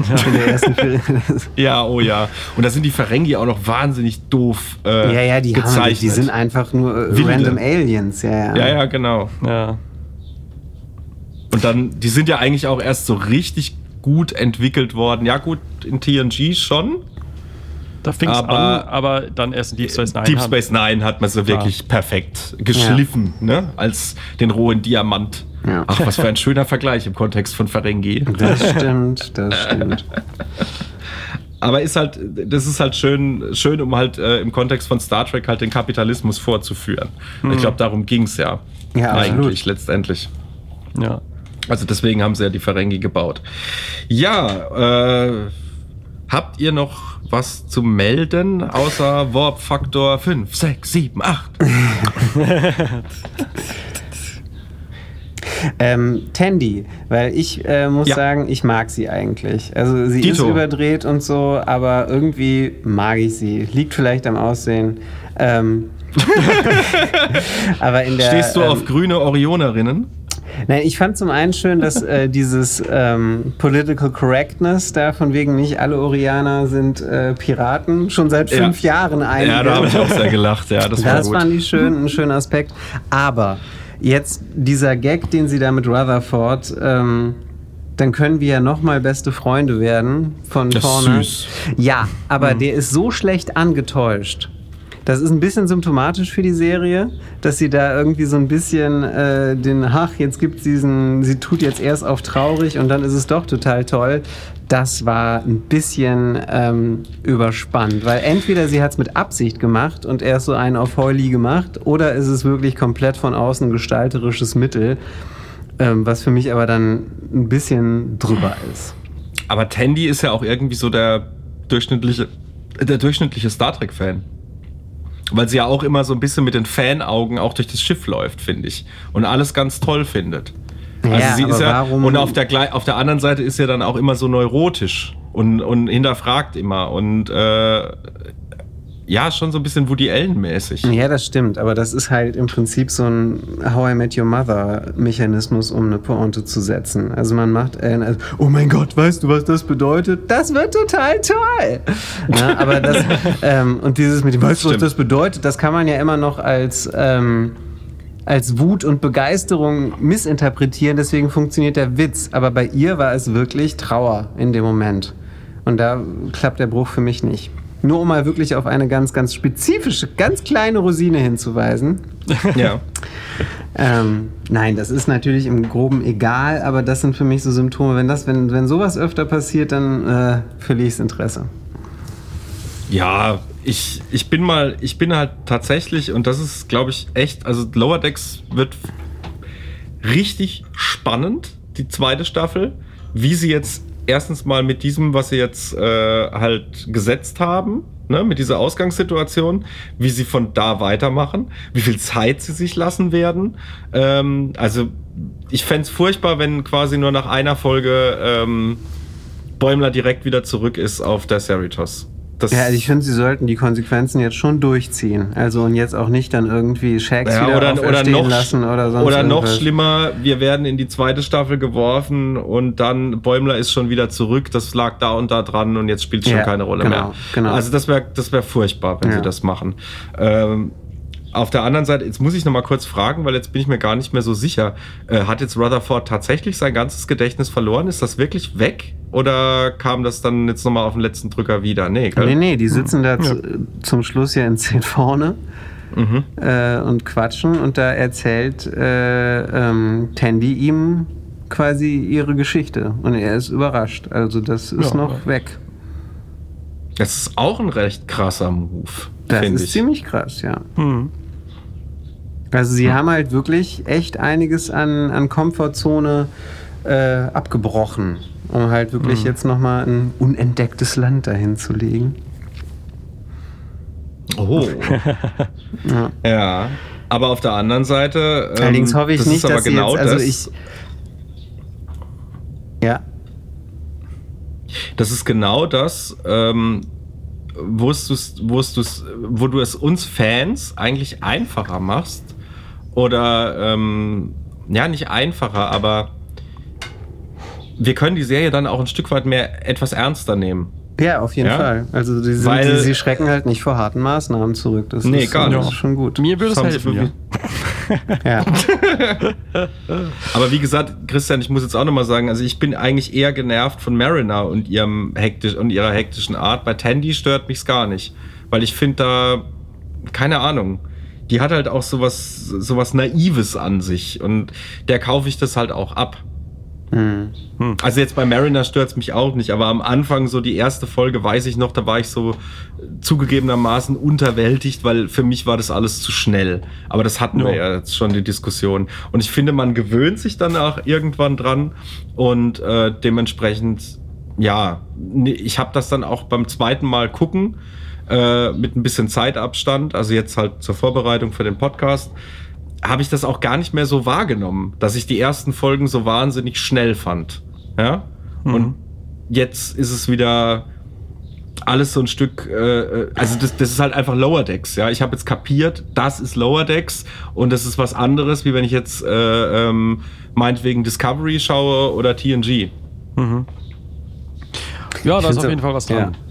Ferengi- Ja, oh ja. Und da sind die Ferengi auch noch wahnsinnig doof äh, Ja, ja, die, haben, gezeichnet. die sind einfach nur äh, Wilde. random Aliens. Ja, ja. ja, ja, genau. Ja. Und dann, die sind ja eigentlich auch erst so richtig gut entwickelt worden. Ja, gut, in TNG schon. Da fing es Aber- an, aber dann erst in Deep Space Nine. Deep Space Nine hat man so wirklich perfekt geschliffen, ne? Als den rohen Diamant. Ja. Ach, was für ein schöner Vergleich im Kontext von Ferengi. Das stimmt, das stimmt. Aber ist halt, das ist halt schön, schön, um halt äh, im Kontext von Star Trek halt den Kapitalismus vorzuführen. Ich glaube, darum ging es ja. Ja, absolut. eigentlich letztendlich. Ja. Also deswegen haben sie ja die Ferengi gebaut. Ja, äh, habt ihr noch was zu melden, außer Warp Faktor 5, 6, 7, 8? Ähm, Tandy, weil ich äh, muss Ja. sagen, ich mag sie eigentlich. Also sie ist Dito. überdreht und so, aber irgendwie mag ich sie. Liegt vielleicht am Aussehen. Ähm, aber in der, Stehst du ähm, auf grüne Orionerinnen? Nein, ich fand zum einen schön, dass äh, dieses ähm, Political Correctness da von wegen nicht alle Orianer sind äh, Piraten schon seit Ja. fünf Jahren einige. Ja, da habe ich auch sehr gelacht. Ja, das war Das gut. fand ich schön, ein schöner Aspekt. Aber jetzt dieser Gag, den sie da mit Rutherford, ähm, dann können wir ja nochmal beste Freunde werden von Das ist vorne. süß. Ja, aber der ist so schlecht angetäuscht, Das ist ein bisschen symptomatisch für die Serie, dass sie da irgendwie so ein bisschen äh, den, ach, jetzt gibt diesen, sie tut jetzt erst auf traurig und dann ist es doch total toll. Das war ein bisschen ähm, überspannt, weil entweder sie hat es mit Absicht gemacht und erst so einen auf Heuli gemacht, oder ist es wirklich komplett von außen gestalterisches Mittel, ähm, was für mich aber dann ein bisschen drüber ist. Aber Tandy ist ja auch irgendwie so der durchschnittliche, der durchschnittliche Star Trek-Fan. Weil sie ja auch immer so ein bisschen mit den Fanaugen auch durch das Schiff läuft, finde ich. Und alles ganz toll findet. Also Ja, sie ist ja, und auf der, auf der anderen Seite ist sie dann auch immer so neurotisch und, und hinterfragt immer. Und äh, ja, schon so ein bisschen Woody Allen-mäßig. Ja, das stimmt, aber das ist halt im Prinzip so ein How I Met Your Mother Mechanismus, um eine Pointe zu setzen. Also man macht, äh, also, oh mein Gott, weißt du, was das bedeutet? Das wird total toll. Ja, aber das, ähm, und dieses mit dem, weißt du, was das bedeutet, das kann man ja immer noch als, ähm, als Wut und Begeisterung missinterpretieren, deswegen funktioniert der Witz. Aber bei ihr war es wirklich Trauer in dem Moment. Und da klappt der Bruch für mich nicht. Nur um mal wirklich auf eine ganz, ganz spezifische, ganz kleine Rosine hinzuweisen. Ja. Ähm, nein, das ist natürlich im Groben egal, aber das sind für mich so Symptome. Wenn, das, wenn, wenn sowas öfter passiert, dann äh, verliere ich das Interesse. Ja, ich, ich bin mal, ich bin halt tatsächlich, und das ist, glaube ich, echt, also Lower Decks wird richtig spannend, die zweite Staffel, wie sie jetzt erstens mal mit diesem, was sie jetzt äh, halt gesetzt haben, ne, mit dieser Ausgangssituation, wie sie von da weitermachen, wie viel Zeit sie sich lassen werden. Ähm, also ich fänd's es furchtbar, wenn quasi nur nach einer Folge ähm, Bäumler direkt wieder zurück ist auf der Cerritos. Das, Ja, also ich finde, sie sollten die Konsequenzen jetzt schon durchziehen. Also und jetzt auch nicht dann irgendwie Shacks Ja, wieder oder, oder noch, lassen oder sonst oder noch irgendwas. schlimmer, wir werden in die zweite Staffel geworfen und dann Bäumler ist schon wieder zurück, das lag da und da dran und jetzt spielt es schon Ja, keine Rolle genau, mehr. genau. Also das wäre das wär furchtbar, wenn Ja. sie das machen. Ähm, auf der anderen Seite, jetzt muss ich noch mal kurz fragen, weil jetzt bin ich mir gar nicht mehr so sicher. Äh, hat jetzt Rutherford tatsächlich sein ganzes Gedächtnis verloren? Ist das wirklich weg? Oder kam das dann jetzt noch mal auf den letzten Drücker wieder? Nee, gell? Nee, nee, die sitzen da zu, zum Schluss ja in 10 vorne Mhm. äh, und quatschen und da erzählt äh, ähm, Tandy ihm quasi ihre Geschichte und er ist überrascht. Also das ist Ja, noch ja. weg. Das ist auch ein recht krasser Move, Das finde ist ich. ziemlich krass, ja. Hm. Also sie haben halt wirklich echt einiges an, an Komfortzone äh, abgebrochen, um halt wirklich jetzt nochmal ein unentdecktes Land dahin zu legen. Oh. Ja. Ja, aber auf der anderen Seite. ähm, Allerdings hoffe ich das nicht, ist aber dass sie genau jetzt, also das, ich... Ja, Das ist genau das, ähm, wo, du's- wo, du's- wo du es uns Fans eigentlich einfacher machst. Oder, ähm, ja, nicht einfacher, aber wir können die Serie dann auch ein Stück weit mehr etwas ernster nehmen. Ja, auf jeden Ja? Fall. Also sie, sind, Weil- sie, sie schrecken halt nicht vor harten Maßnahmen zurück. Das Nee, ist, gar das nicht. ist schon gut. Mir würde es Das helfen, ja. Ja. Aber wie gesagt, Christian, ich muss jetzt auch nochmal sagen, also ich bin eigentlich eher genervt von Mariner und ihrem hektisch und ihrer hektischen Art. Bei Tandy stört mich's gar nicht, weil ich finde da keine Ahnung. Die hat halt auch sowas sowas naives an sich und der kaufe ich das halt auch ab. Hm. Also jetzt bei Mariner stört's mich auch nicht, aber am Anfang so die erste Folge weiß ich noch, da war ich so zugegebenermaßen unterwältigt, weil für mich war das alles zu schnell. Aber das hatten wir Ja. ja jetzt schon die Diskussion. Und ich finde, man gewöhnt sich dann auch irgendwann dran und äh, dementsprechend, ja, ich habe das dann auch beim zweiten Mal gucken äh, mit ein bisschen Zeitabstand, also jetzt halt zur Vorbereitung für den Podcast habe ich das auch gar nicht mehr so wahrgenommen, dass ich die ersten Folgen so wahnsinnig schnell fand. Ja? Und jetzt ist es wieder alles so ein Stück, äh, also das, das ist halt einfach Lower Decks, ja. Ich habe jetzt kapiert, das ist Lower Decks und das ist was anderes, wie wenn ich jetzt äh, ähm, meinetwegen Discovery schaue oder TNG. Ja, da ist auf jeden Fall was dran. ja.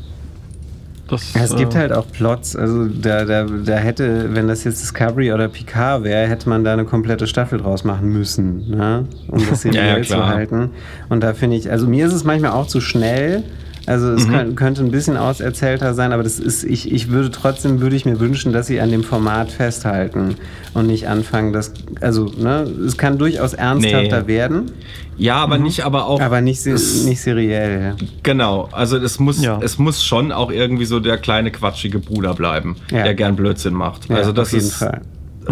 Das, Ja, es gibt äh, halt auch Plots, also da, da, da hätte, wenn das jetzt Discovery oder Picard wäre, hätte man da eine komplette Staffel draus machen müssen, ne? um das Ja, ja, seriell zu halten. Und da finde ich, also mir ist es manchmal auch zu schnell, Also Mhm. es könnt, könnte ein bisschen auserzählter sein, aber das ist, ich, ich würde trotzdem, würde ich mir wünschen, dass sie an dem Format festhalten und nicht anfangen, das, also, ne, es kann durchaus ernsthafter Nee. werden, Ja, aber nicht, aber auch. aber nicht, nicht seriell. Genau, also es muss, Ja. es muss schon auch irgendwie so der kleine quatschige Bruder bleiben, Ja. der gern Blödsinn macht. Ja, also das auf jeden ist, Fall.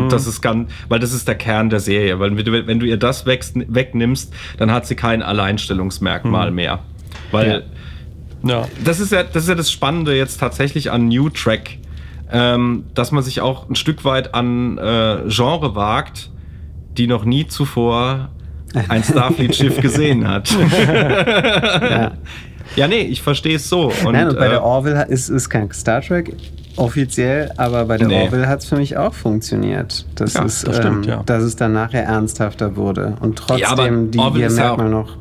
das ist ganz, weil das ist der Kern der Serie. Weil wenn du, wenn du ihr das weg, wegnimmst, dann hat sie kein Alleinstellungsmerkmal mehr. Weil Ja. das ist ja, das ist ja das Spannende jetzt tatsächlich an New Track, ähm, dass man sich auch ein Stück weit an äh, Genre wagt, die noch nie zuvor ein Starfleet-Schiff gesehen hat. Ja. ja, nee, ich verstehe es so. Und, Nein, und bei äh, der Orville ist es kein Star Trek offiziell, aber bei der Nee. Orville hat es für mich auch funktioniert. Das Ja, ist, das stimmt, ähm, ja. dass es dann nachher ernsthafter wurde. Und Ja, trotzdem, die Orville hier ja merkt man noch.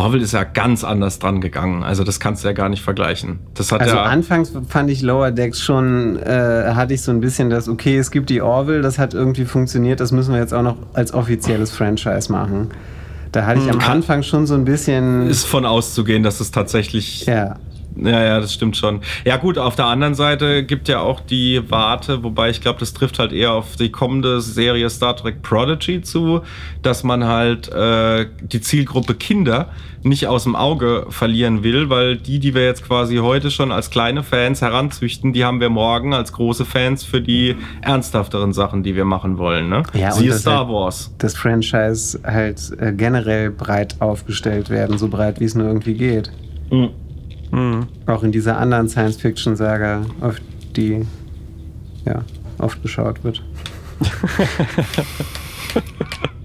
Orville ist ja ganz anders dran gegangen. Also das kannst du ja gar nicht vergleichen. Das hat Also ja anfangs fand ich Lower Decks schon, äh, hatte ich so ein bisschen das, okay, es gibt die Orville, das hat irgendwie funktioniert, das müssen wir jetzt auch noch als offizielles Franchise machen. Da hatte ich am Kann- Anfang schon so ein bisschen, ist von auszugehen, dass es tatsächlich ja, Ja, ja, das stimmt schon. Ja gut, auf der anderen Seite gibt ja auch die Warte, wobei ich glaube, das trifft halt eher auf die kommende Serie Star Trek Prodigy zu, dass man halt äh, die Zielgruppe Kinder nicht aus dem Auge verlieren will, weil die, die wir jetzt quasi heute schon als kleine Fans heranzüchten, die haben wir morgen als große Fans für die ernsthafteren Sachen, die wir machen wollen. Ne? Ja, und Siehe das Star halt- Wars. das Franchise halt äh, generell breit aufgestellt werden, so breit wie es nur irgendwie geht. Mhm. Auch in dieser anderen Science-Fiction-Saga, auf die ja, oft geschaut wird.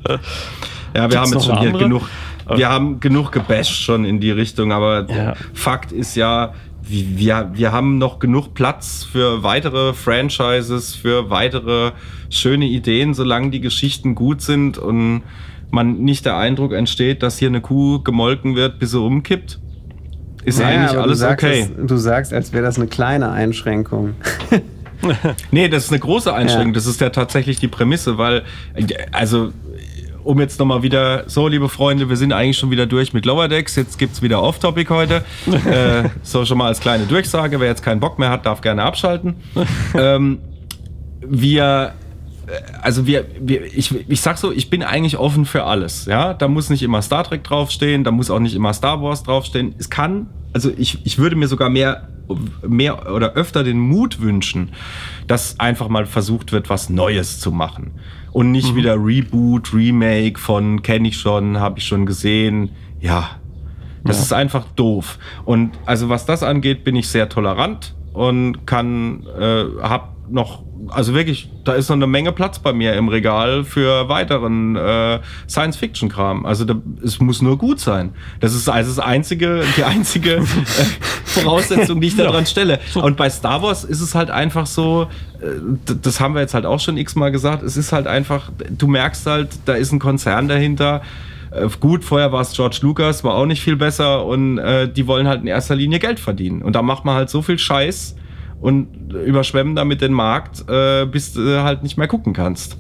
Ja, wir Gibt's haben jetzt schon hier genug, wir haben genug gebasht schon in die Richtung, aber Ja. Fakt ist ja, wir, wir haben noch genug Platz für weitere Franchises, für weitere schöne Ideen, solange die Geschichten gut sind und man nicht der Eindruck entsteht, dass hier eine Kuh gemolken wird, bis sie umkippt. Ist Ja, eigentlich alles du okay. es- du sagst, als wäre das eine kleine Einschränkung. Nee, das ist eine große Einschränkung. Ja. Das ist ja tatsächlich die Prämisse, weil, also, um jetzt nochmal wieder, so, liebe Freunde, wir sind eigentlich schon wieder durch mit Lower Decks. Jetzt gibt's wieder Off-Topic heute. äh, so schon mal als kleine Durchsage. Wer jetzt keinen Bock mehr hat, darf gerne abschalten. ähm, wir also wir, wir ich, ich sag so, ich bin eigentlich offen für alles. Ja, da muss nicht immer Star Trek draufstehen, da muss auch nicht immer Star Wars draufstehen. Es kann, also ich, ich würde mir sogar mehr, mehr oder öfter den Mut wünschen, dass einfach mal versucht wird, was Neues zu machen und nicht wieder Reboot, Remake von kenne ich schon, habe ich schon gesehen. Ja, das Ja. ist einfach doof. Und also was das angeht, bin ich sehr tolerant und kann, äh, hab noch, also wirklich, da ist noch eine Menge Platz bei mir im Regal für weiteren äh, Science-Fiction-Kram. Also da, es muss nur gut sein. Das ist also das einzige, die einzige äh, Voraussetzung, die ich daran stelle. Und bei Star Wars ist es halt einfach so, äh, das haben wir jetzt halt auch schon x-mal gesagt, es ist halt einfach, du merkst halt, da ist ein Konzern dahinter. Äh, Gut, vorher war es George Lucas, war auch nicht viel besser und äh, die wollen halt in erster Linie Geld verdienen. Und da macht man halt so viel Scheiß und überschwemmen damit den Markt, äh, bis du halt nicht mehr gucken kannst.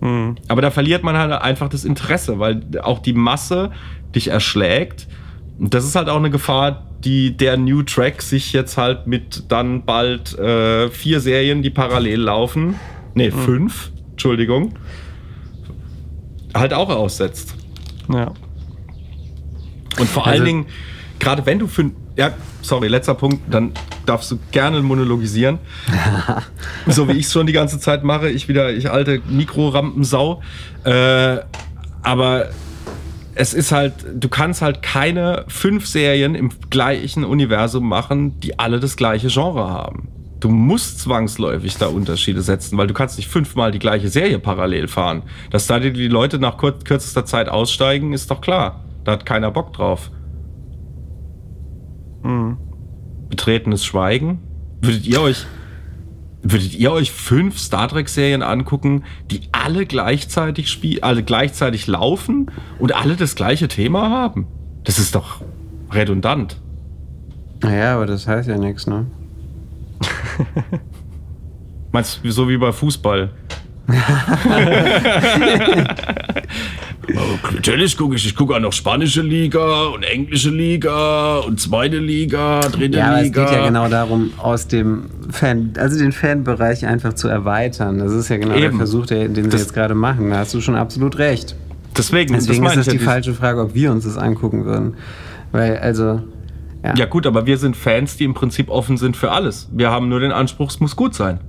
Mhm. Aber da verliert man halt einfach das Interesse, weil auch die Masse dich erschlägt. Und das ist halt auch eine Gefahr, die der New Track sich jetzt halt mit dann bald äh, vier Serien, die parallel laufen, nee, fünf, Entschuldigung, halt auch aussetzt. Ja. Und vor Also- allen Dingen, gerade wenn du für. Ja, sorry, letzter Punkt, dann darfst du gerne monologisieren. so wie ich es schon die ganze Zeit mache. Ich wieder, ich alte Mikrorampensau. Äh, aber es ist halt, du kannst halt keine fünf Serien im gleichen Universum machen, die alle das gleiche Genre haben. Du musst zwangsläufig da Unterschiede setzen, weil du kannst nicht fünfmal die gleiche Serie parallel fahren. Dass da die Leute nach kürzester Zeit aussteigen, ist doch klar. Da hat keiner Bock drauf. Mhm. Betretenes Schweigen. Würdet ihr euch, würdet ihr euch fünf Star Trek Serien angucken, die alle gleichzeitig spielen, alle gleichzeitig laufen und alle das gleiche Thema haben? Das ist doch redundant. Naja, aber das heißt ja nichts, ne? Meinst du, so wie bei Fußball? Natürlich gucke ich. Ich gucke auch noch spanische Liga und englische Liga und zweite Liga, dritte Ja, aber es Liga. geht ja genau darum, aus dem Fan, also den Fanbereich einfach zu erweitern. Das ist ja genau der Eben. Versuch, der, den sie Das- jetzt gerade machen. Da hast du schon absolut recht. Deswegen, Deswegen das ist es die ja, dieses- falsche Frage, ob wir uns das angucken würden. Weil, also, ja. Ja gut, aber wir sind Fans, die im Prinzip offen sind für alles. Wir haben nur den Anspruch, es muss gut sein.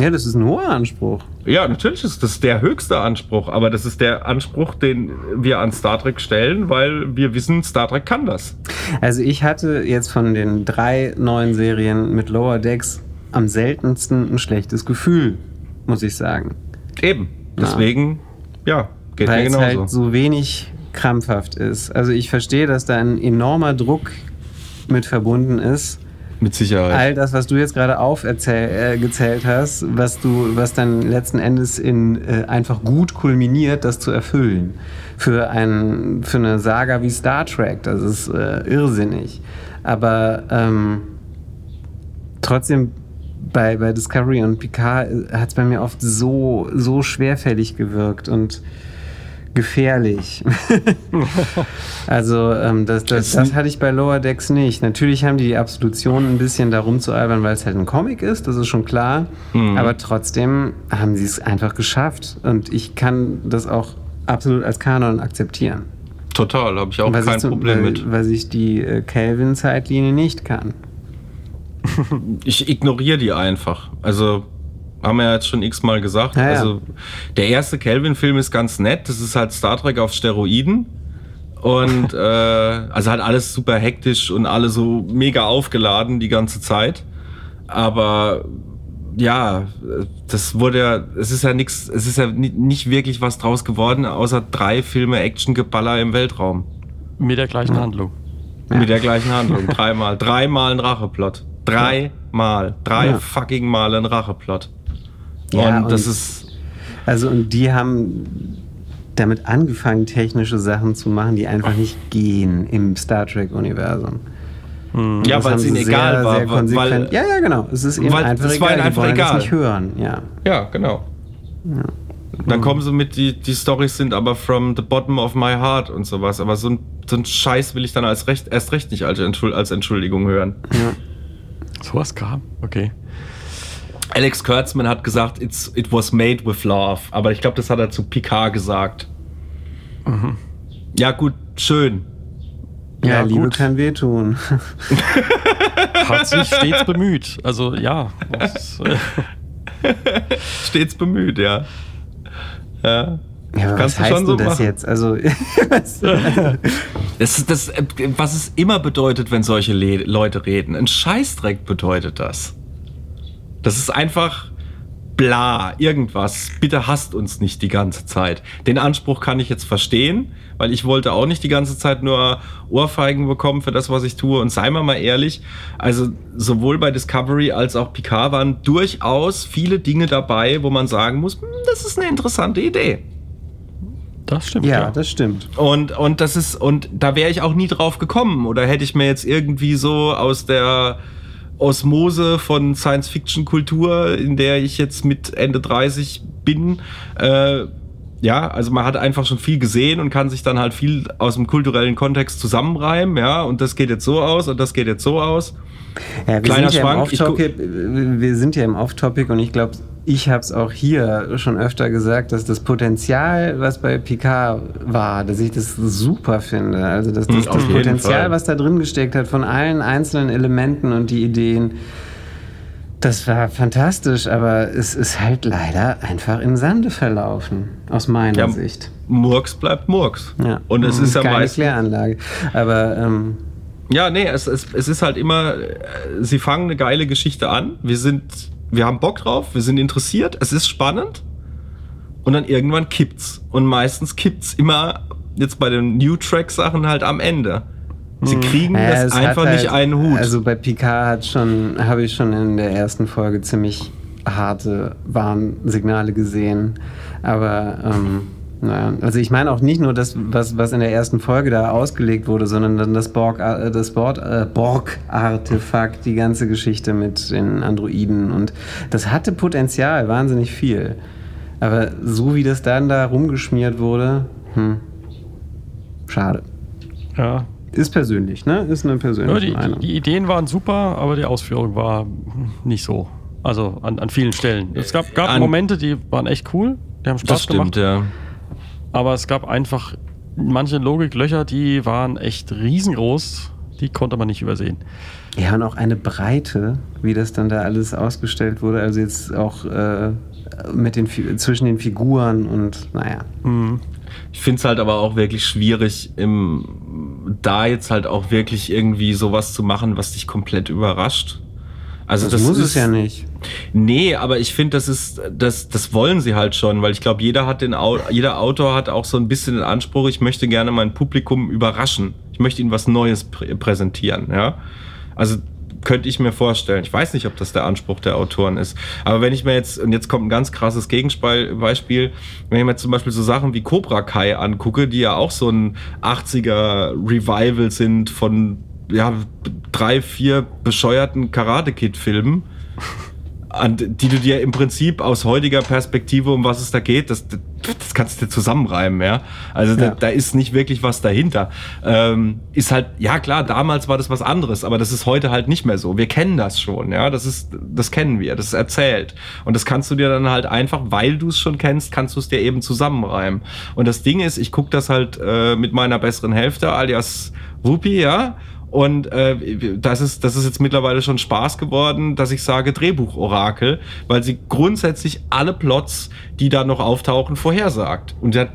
Ja, das ist ein hoher Anspruch. Ja, natürlich ist das der höchste Anspruch, aber das ist der Anspruch, den wir an Star Trek stellen, weil wir wissen, Star Trek kann das. Also ich hatte jetzt von den drei neuen Serien mit Lower Decks am seltensten ein schlechtes Gefühl, muss ich sagen. Eben. Deswegen, ja, geht Weil mir es genauso. halt so wenig krampfhaft ist. Also ich verstehe, dass da ein enormer Druck mit verbunden ist. Mit Sicherheit. All das, was du jetzt gerade aufgezählt äh, hast, was du, was dann letzten Endes in äh, einfach gut kulminiert, das zu erfüllen. Für, ein, für eine Saga wie Star Trek, das ist äh, irrsinnig. Aber ähm, trotzdem bei, bei Discovery und Picard hat es bei mir oft so, so schwerfällig gewirkt und gefährlich. also ähm, das, das, das hatte ich bei Lower Decks nicht. Natürlich haben die die Absolution ein bisschen darum zu albern, weil es halt ein Comic ist, das ist schon klar. Aber trotzdem haben sie es einfach geschafft. Und ich kann das auch absolut als Kanon akzeptieren. Total, habe ich auch kein ich Problem weil, mit. Weil ich die äh, Kelvin-Zeitlinie nicht kann. Ich ignoriere die einfach. Also haben wir ja jetzt schon x-mal gesagt. Ja, ja. Also der erste Kelvin-Film ist ganz nett. Das ist halt Star Trek auf Steroiden. Und äh, also halt alles super hektisch und alle so mega aufgeladen die ganze Zeit. Aber ja, das wurde ja, es ist ja nichts, es ist ja ni- nicht wirklich was draus geworden, außer drei Filme Actiongeballer im Weltraum. Mit der gleichen Handlung. Mit der gleichen Handlung. Dreimal. Dreimal ein Racheplot. Dreimal. Drei Ja. fucking Mal ein Racheplot. Ja, und das und- ist. Also und die haben damit angefangen, technische Sachen zu machen, die einfach nicht gehen im Star Trek-Universum. Ja, Das weil haben es sie ihnen egal sehr, war. sehr weil, konsequent. ja, ja, genau. Es ist ihnen weil einfach es war egal. ihnen einfach die wollen egal. Das nicht hören. Ja. ja, genau. Dann kommen sie mit, die, die Storys sind aber from the bottom of my heart und sowas. Aber so ein, so ein Scheiß will ich dann als recht, erst recht nicht als, Entschuld, als Entschuldigung hören. So was kam? Okay. Alex Kurtzman hat gesagt, It's, it was made with love. Aber ich glaube, das hat er zu Picard gesagt. Ja, gut, schön. Ja, Ja, Liebe gut. kann wehtun. Hat sich stets bemüht. Also ja. Das, äh, Stets bemüht, ja. Ja. Ja, aber Kannst was du heißt so denn das machen. jetzt? Also, was, Das ist das, äh, was es immer bedeutet, wenn solche Le Leute reden. Ein Scheißdreck bedeutet das. Das ist einfach bla, irgendwas. Bitte hasst uns nicht die ganze Zeit. Den Anspruch kann ich jetzt verstehen, weil ich wollte auch nicht die ganze Zeit nur Ohrfeigen bekommen für das, was ich tue. Und sei mal mal ehrlich, also sowohl bei Discovery als auch Picard waren durchaus viele Dinge dabei, wo man sagen muss, hm, das ist eine interessante Idee. das stimmt. ja, Ja, das stimmt. Und, und das ist, und da wäre ich auch nie drauf gekommen. Oder hätte ich mir jetzt irgendwie so aus der Osmose von Science-Fiction-Kultur, in der ich jetzt mit Ende 30 bin, äh, ja, also man hat einfach schon viel gesehen und kann sich dann halt viel aus dem kulturellen Kontext zusammenreimen, ja, und das geht jetzt so aus und das geht jetzt so aus. Ja, wir Kleiner sind ja im Schwank, ich Off-Topic, wir sind ja im Off-Topic und ich glaube, ich habe es auch hier schon öfter gesagt, dass das Potenzial, was bei Picard war, dass ich das super finde. Also dass das, auf das Potenzial, Fall. was da drin gesteckt hat, von allen einzelnen Elementen und die Ideen, das war fantastisch, aber es ist halt leider einfach im Sande verlaufen, aus meiner Ja, Sicht. Murks bleibt Murks. Ja. Und es ist ja keine Kläranlage. Aber ähm, Ja, nee, es, es, es ist halt immer, äh, sie fangen eine geile Geschichte an. Wir sind, wir haben Bock drauf, wir sind interessiert, es ist spannend. Und dann irgendwann kippt's. Und meistens kippt's immer jetzt bei den New Track Sachen halt am Ende. Sie kriegen Ja, das einfach nicht halt- einen Hut. Also bei Picard hat schon, habe ich schon in der ersten Folge ziemlich harte Warnsignale gesehen. Aber ähm, naja, also ich meine auch nicht nur das, was, was in der ersten Folge da ausgelegt wurde, sondern dann das Borg, äh, das Borg, äh, Borg-Artefakt, die ganze Geschichte mit den Androiden. Und das hatte Potenzial, wahnsinnig viel. Aber so wie das dann da rumgeschmiert wurde, Hm. Schade. Ja. Ist persönlich, ne? Ist eine Ja, persönliche die, die, Meinung. die Ideen waren super, aber die Ausführung war nicht so. Also an, an vielen Stellen. Es gab, gab An- Momente, die waren echt cool, die haben Spaß Das stimmt, gemacht. ja. Aber es gab einfach manche Logiklöcher, die waren echt riesengroß. Die konnte man nicht übersehen. Ja, und auch eine Breite, wie das dann da alles ausgestellt wurde. Also jetzt auch äh, mit den, zwischen den Figuren und naja. Ich finde es halt aber auch wirklich schwierig, im, da jetzt halt auch wirklich irgendwie sowas zu machen, was dich komplett überrascht. Also Das, muss ist, es ja nicht. Nee, aber ich finde, das ist, das, das wollen sie halt schon, weil ich glaube, jeder hat den, jeder Autor hat auch so ein bisschen den Anspruch, ich möchte gerne mein Publikum überraschen. Ich möchte ihnen was Neues prä präsentieren, ja. Also könnte ich mir vorstellen. Ich weiß nicht, ob das der Anspruch der Autoren ist. Aber wenn ich mir jetzt, und jetzt kommt ein ganz krasses Gegenbeispiel, wenn ich mir zum Beispiel so Sachen wie Cobra Kai angucke, die ja auch so ein 80er Revival sind von ja, drei, vier bescheuerten Karate-Kid-Filmen, an, die du dir im Prinzip aus heutiger Perspektive, um was es da geht, das, das kannst du dir zusammenreimen, ja. Also Ja. Da, da ist nicht wirklich was dahinter. Ähm, ist halt, ja klar, damals war das was anderes, aber das ist heute halt nicht mehr so. Wir kennen das schon, ja. Das ist, das kennen wir, das ist erzählt. Und das kannst du dir dann halt einfach, weil du es schon kennst, kannst du es dir eben zusammenreimen. Und das Ding ist, ich gucke das halt äh, mit meiner besseren Hälfte, alias Whoopi, ja. Und äh, das, ist, das ist jetzt mittlerweile schon Spaß geworden, dass ich sage Drehbuchorakel, weil sie grundsätzlich alle Plots, die da noch auftauchen, vorhersagt. Und sie hat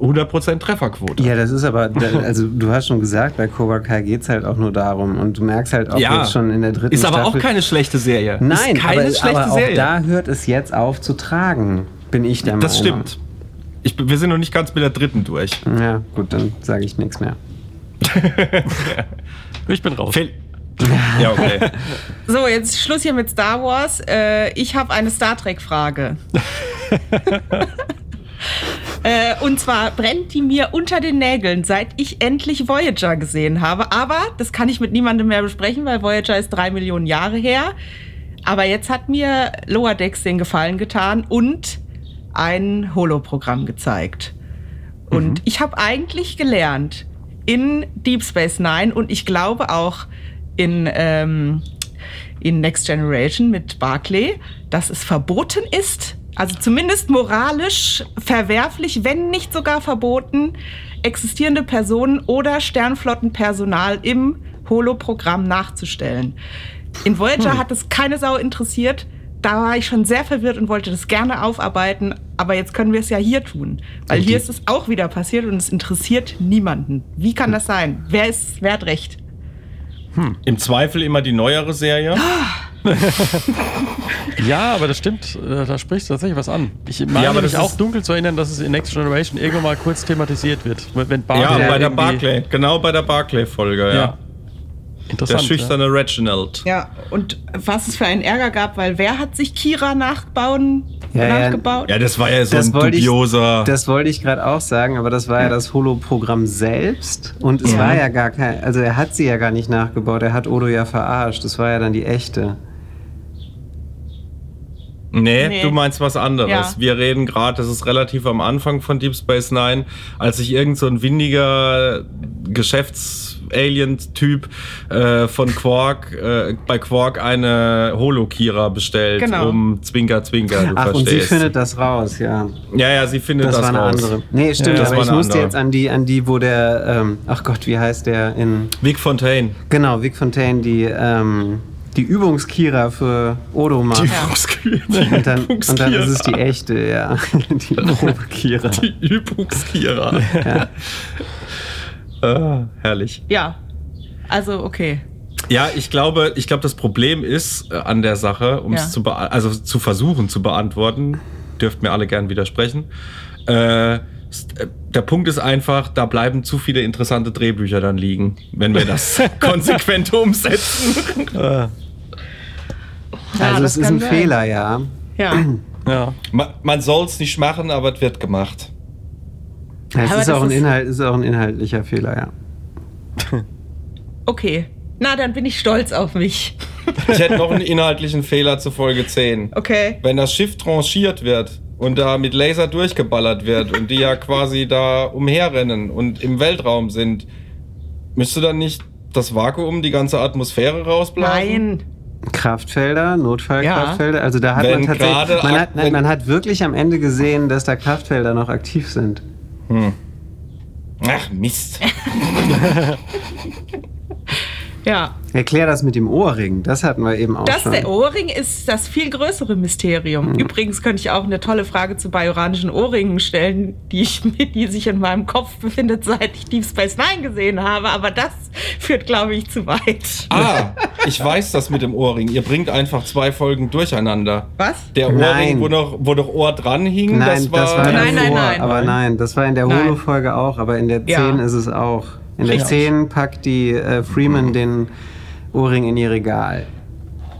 100% Trefferquote. Ja, das ist aber, also du hast schon gesagt, bei Cobra Kai geht es halt auch nur darum. Und du merkst halt auch Ja. jetzt schon in der dritten Ist aber auch Staffel. keine schlechte Serie. Nein, ist keine aber, schlechte aber auch Serie. da hört es jetzt auf zu tragen, bin ich der das Meinung. stimmt. Ich, wir sind noch nicht ganz mit der dritten durch. Ja, gut, dann sage ich nichts mehr. Ich bin raus. Fel ja, okay. So, jetzt Schluss hier mit Star Wars. Äh, ich habe eine Star Trek-Frage. äh, und zwar brennt die mir unter den Nägeln, seit ich endlich Voyager gesehen habe. Aber das kann ich mit niemandem mehr besprechen, weil Voyager ist drei Millionen Jahre her. Aber jetzt hat mir Lower Decks den Gefallen getan und ein Holoprogramm gezeigt. Und ich habe eigentlich gelernt in Deep Space Nine und ich glaube auch in, ähm, in Next Generation mit Barclay, dass es verboten ist, also zumindest moralisch verwerflich, wenn nicht sogar verboten, existierende Personen oder Sternflottenpersonal im Holoprogramm nachzustellen. In Voyager hat es keine Sau interessiert. Da war ich schon sehr verwirrt und wollte das gerne aufarbeiten. Aber jetzt können wir es ja hier tun. Weil hier ist es auch wieder passiert und es interessiert niemanden. Wie kann das sein? Wer, ist, wer hat recht? Im Zweifel immer die neuere Serie. Ja, aber das stimmt. äh, Da sprichst du tatsächlich was an. Ich meine Ja, aber mich das auch ist- dunkel zu erinnern, dass es in Next Generation irgendwann mal kurz thematisiert wird. Wenn Ja, bei der Barclay. Genau bei der Barclay-Folge, ja. Ja. Der Interessant. schüchterne Reginald. Ja, und was es für einen Ärger gab, weil wer hat sich Kira nachbauen, Ja, ja. nachgebaut? Ja, das war ja so Das ein wollte ich- dubioser. Das wollte ich gerade auch sagen, aber das war ja das Holo-Programm selbst. Und es Ja. war ja gar kein, also er hat sie ja gar nicht nachgebaut, er hat Odo ja verarscht. Das war ja dann die echte. Nee, Nee. du meinst was anderes. Ja. Wir reden gerade, das ist relativ am Anfang von Deep Space Nine, als sich irgend so ein windiger Geschäfts-Alien-Typ äh, von Quark äh, bei Quark eine Holo-Kira bestellt, Genau. um Zwinker, Zwinker, du Ach, und sie verstehst. findet das raus, ja. ja, ja, sie findet Das, das, war eine raus. andere. Nee, stimmt, Ja, das aber war ich musste andere. jetzt an die, an die, wo der, ähm, ach Gott, wie heißt der in, Vic Fontaine. genau, Vic Fontaine, die, ähm, die Übungskira für Odo macht. Die, Und dann, und dann ist es die echte, ja. Die Probekira. die Übungskira. Ja. Ah, herrlich. Ja, also okay. Ja, ich glaube, ich glaube, das Problem ist äh, an der Sache, um es Ja. zu also zu versuchen zu beantworten, dürft mir alle gern widersprechen. Äh, äh, der Punkt ist einfach, da bleiben zu viele interessante Drehbücher dann liegen, wenn wir das konsequent umsetzen. Ja, Also das es ist ein sein. Fehler, ja. Ja. Ja. Man, man soll es nicht machen, aber es wird gemacht. Es Aber ist das auch, ein ist- Inhalt, ist auch ein inhaltlicher Fehler, ja. Okay. Na, dann bin ich stolz auf mich. Ich hätte noch einen inhaltlichen Fehler zu Folge 10. Okay. Wenn das Schiff tranchiert wird, und da mit Laser durchgeballert wird und die ja quasi da umherrennen und im Weltraum sind, müsste dann nicht das Vakuum die ganze Atmosphäre rausblasen? Nein. Kraftfelder, Notfallkraftfelder. Also da hat Wenn man tatsächlich, man hat, nein, man hat wirklich am Ende gesehen, dass da Kraftfelder noch aktiv sind. Ach, Mist. Ja. Erklär das mit dem Ohrring, das hatten wir eben auch Das, schon. der Ohrring, ist das viel größere Mysterium. Übrigens könnte ich auch eine tolle Frage zu bajoranischen Ohrringen stellen, die, ich, die sich in meinem Kopf befindet, seit ich Deep Space Nine gesehen habe. Aber das führt, glaube ich, zu weit. Ah, ich weiß das mit dem Ohrring. Ihr bringt einfach zwei Folgen durcheinander. Was? Der Ohrring, Nein. wo noch, wo noch Ohr dran hing, Nein, das war. das war Nein, nein, nein. aber nein, das war in der. Holo-Folge auch, aber in der 10 Ja. ist es auch. In der Richtig. 10 packt die äh, Freeman den Ohrring in ihr Regal.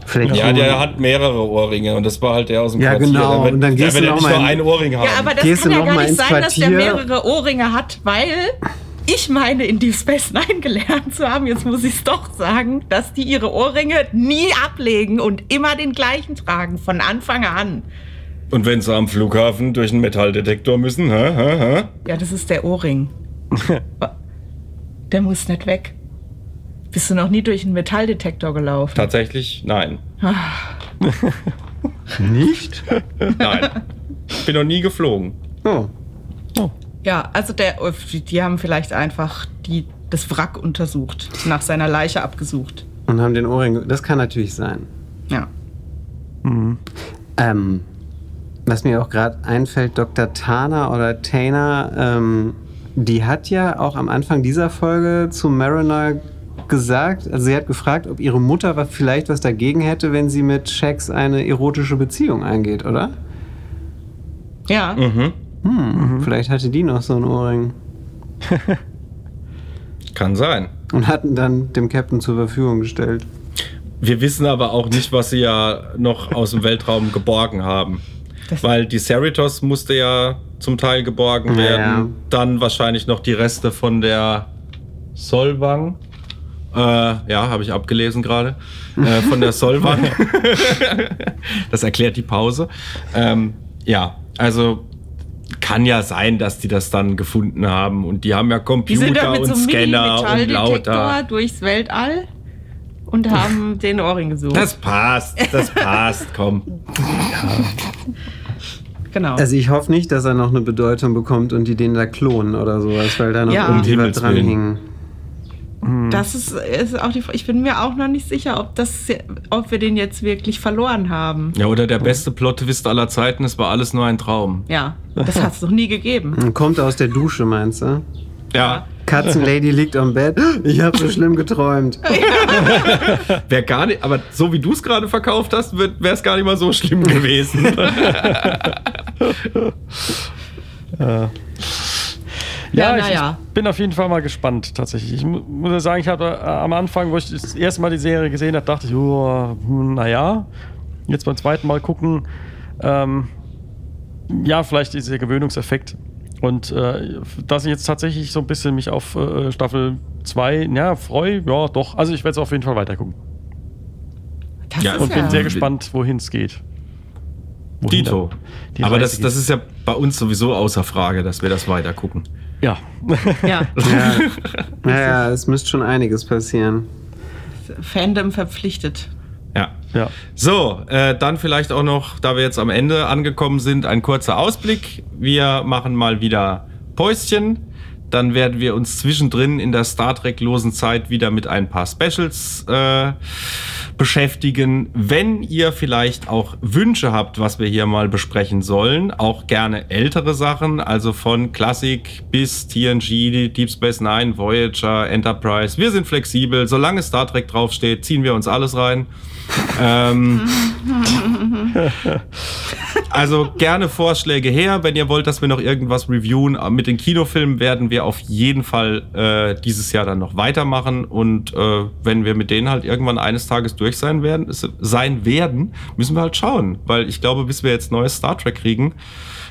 Vielleicht ja, der hat mehrere Ohrringe und das war halt der aus dem Ja, Quartier. genau. Der wird, Und dann der gehst wird du ja noch nicht mal nur in- einen Ohrring haben. Ja, aber das Gehst kann ja noch gar mal nicht sein, dass der Quartier? mehrere Ohrringe hat, weil ich meine, in Deep Space Nine gelernt zu haben, jetzt muss ich es doch sagen, dass die ihre Ohrringe nie ablegen und immer den gleichen tragen, von Anfang an. Und wenn sie am Flughafen durch einen Metalldetektor müssen, hä, hä, hä? Ja, das ist der Ohrring. der muss nicht weg. Bist du noch nie durch einen Metalldetektor gelaufen? Tatsächlich, nein. Nicht? Nein. Bin noch nie geflogen. Oh. Ja, also der, die haben vielleicht einfach die, das Wrack untersucht, nach seiner Leiche abgesucht. Und haben den Ohrring. Das kann natürlich sein. Ja. Ähm, was mir auch gerade einfällt, Dr. Tana oder Tana, ähm, die hat ja auch am Anfang dieser Folge zu Mariner gesagt, also sie hat gefragt, ob ihre Mutter was, vielleicht was dagegen hätte, wenn sie mit Shax eine erotische Beziehung eingeht, oder? Ja. Mhm. Hm, vielleicht hatte die noch so einen Ohrring Kann sein. und hatten dann dem Captain zur Verfügung gestellt. Wir wissen aber auch nicht, was sie ja noch aus dem Weltraum geborgen haben. Das- Weil die Cerritos musste ja zum Teil geborgen Ja, werden. ja. Dann wahrscheinlich noch die Reste von der Solvang. Äh, ja, habe ich abgelesen gerade. Äh, von der Solvang. das erklärt die Pause. Ähm, ja, also kann ja sein, dass die das dann gefunden haben. Und die haben ja Die sind Computer und so einem Scanner und lauter. durchs Weltall und haben den Ohrring gesucht. Das passt, das passt, komm. genau. Also ich hoffe nicht, dass er noch eine Bedeutung bekommt und die den da klonen oder sowas, weil da noch Ja. irgendwie Um hing. das ist, ist auch die Ich bin mir auch noch nicht sicher, ob, das, ob wir den jetzt wirklich verloren haben. Ja, oder der beste Plot-Twist aller Zeiten, es war alles nur ein Traum. Ja, das hat es noch nie gegeben. Kommt aus der Dusche, meinst du? Ja, Katzenlady liegt am Bett. Ich habe so schlimm geträumt. wäre gar nicht, aber so wie du es gerade verkauft hast, wäre es gar nicht mal so schlimm gewesen. Ja, ich, naja. ich bin auf jeden Fall mal gespannt, tatsächlich. Ich mu muss ja sagen, ich habe äh, am Anfang, wo ich das erste Mal die Serie gesehen habe, dachte ich, oh, hm, naja, jetzt beim zweiten Mal gucken, ähm, ja, vielleicht dieser Gewöhnungseffekt. Und äh, dass ich jetzt tatsächlich so ein bisschen mich auf äh, Staffel 2, ja, freue, ja, doch. Also ich werde es auf jeden Fall weitergucken. Das Ja, ist Und ja. bin sehr gespannt, wohin es geht. Wohin Dito. Aber das, geht. das ist ja bei uns sowieso außer Frage, dass wir das weiter gucken. Ja. ja. Ja. Naja, es müsste schon einiges passieren. Fandom verpflichtet. Ja. ja. So, äh, dann vielleicht auch noch, da wir jetzt am Ende angekommen sind, ein kurzer Ausblick. Wir machen mal wieder Päuschen. Dann werden wir uns zwischendrin in der Star Trek-losen Zeit wieder mit ein paar Specials äh, beschäftigen. Wenn ihr vielleicht auch Wünsche habt, was wir hier mal besprechen sollen, auch gerne ältere Sachen, also von Klassik bis TNG, Deep Space Nine, Voyager, Enterprise. Wir sind flexibel. Solange Star Trek draufsteht, ziehen wir uns alles rein. Ähm, also gerne Vorschläge her, wenn ihr wollt, dass wir noch irgendwas reviewen. Mit den Kinofilmen werden wir auf jeden Fall äh, dieses Jahr dann noch weitermachen. Und äh, wenn wir mit denen halt irgendwann eines Tages durch sein werden, es- sein werden, müssen wir halt schauen. Weil ich glaube, bis wir jetzt neues Star Trek kriegen,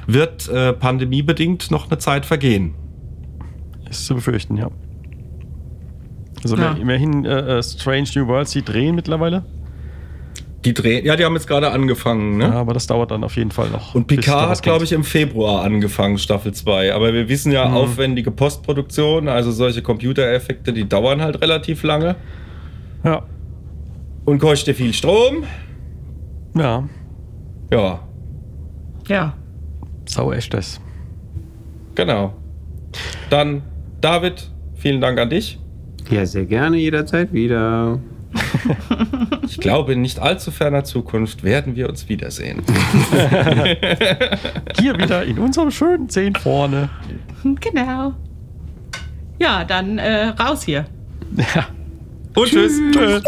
wird äh, pandemiebedingt noch eine Zeit vergehen. Ist zu befürchten, ja. Also Ja. immerhin äh, äh, Strange New Worlds, die drehen mittlerweile. Die drehen, ja, die haben jetzt gerade angefangen, ne? Ja, aber das dauert dann auf jeden Fall noch. Und Picard hat, glaube ich, im Februar angefangen, Staffel 2. Aber wir wissen ja, aufwendige Postproduktion, also solche Computereffekte, die dauern halt relativ lange Ja. und kostet viel Strom. Ja. Ja, Ja. Sau echt das. genau. Dann, David, vielen Dank an dich. Ja, sehr gerne, jederzeit wieder. Ich glaube, in nicht allzu ferner Zukunft werden wir uns wiedersehen. Hier wieder in unserem schönen 10 vorne. Genau. Ja, dann äh, raus hier. Ja. Und tschüss. Tschüss.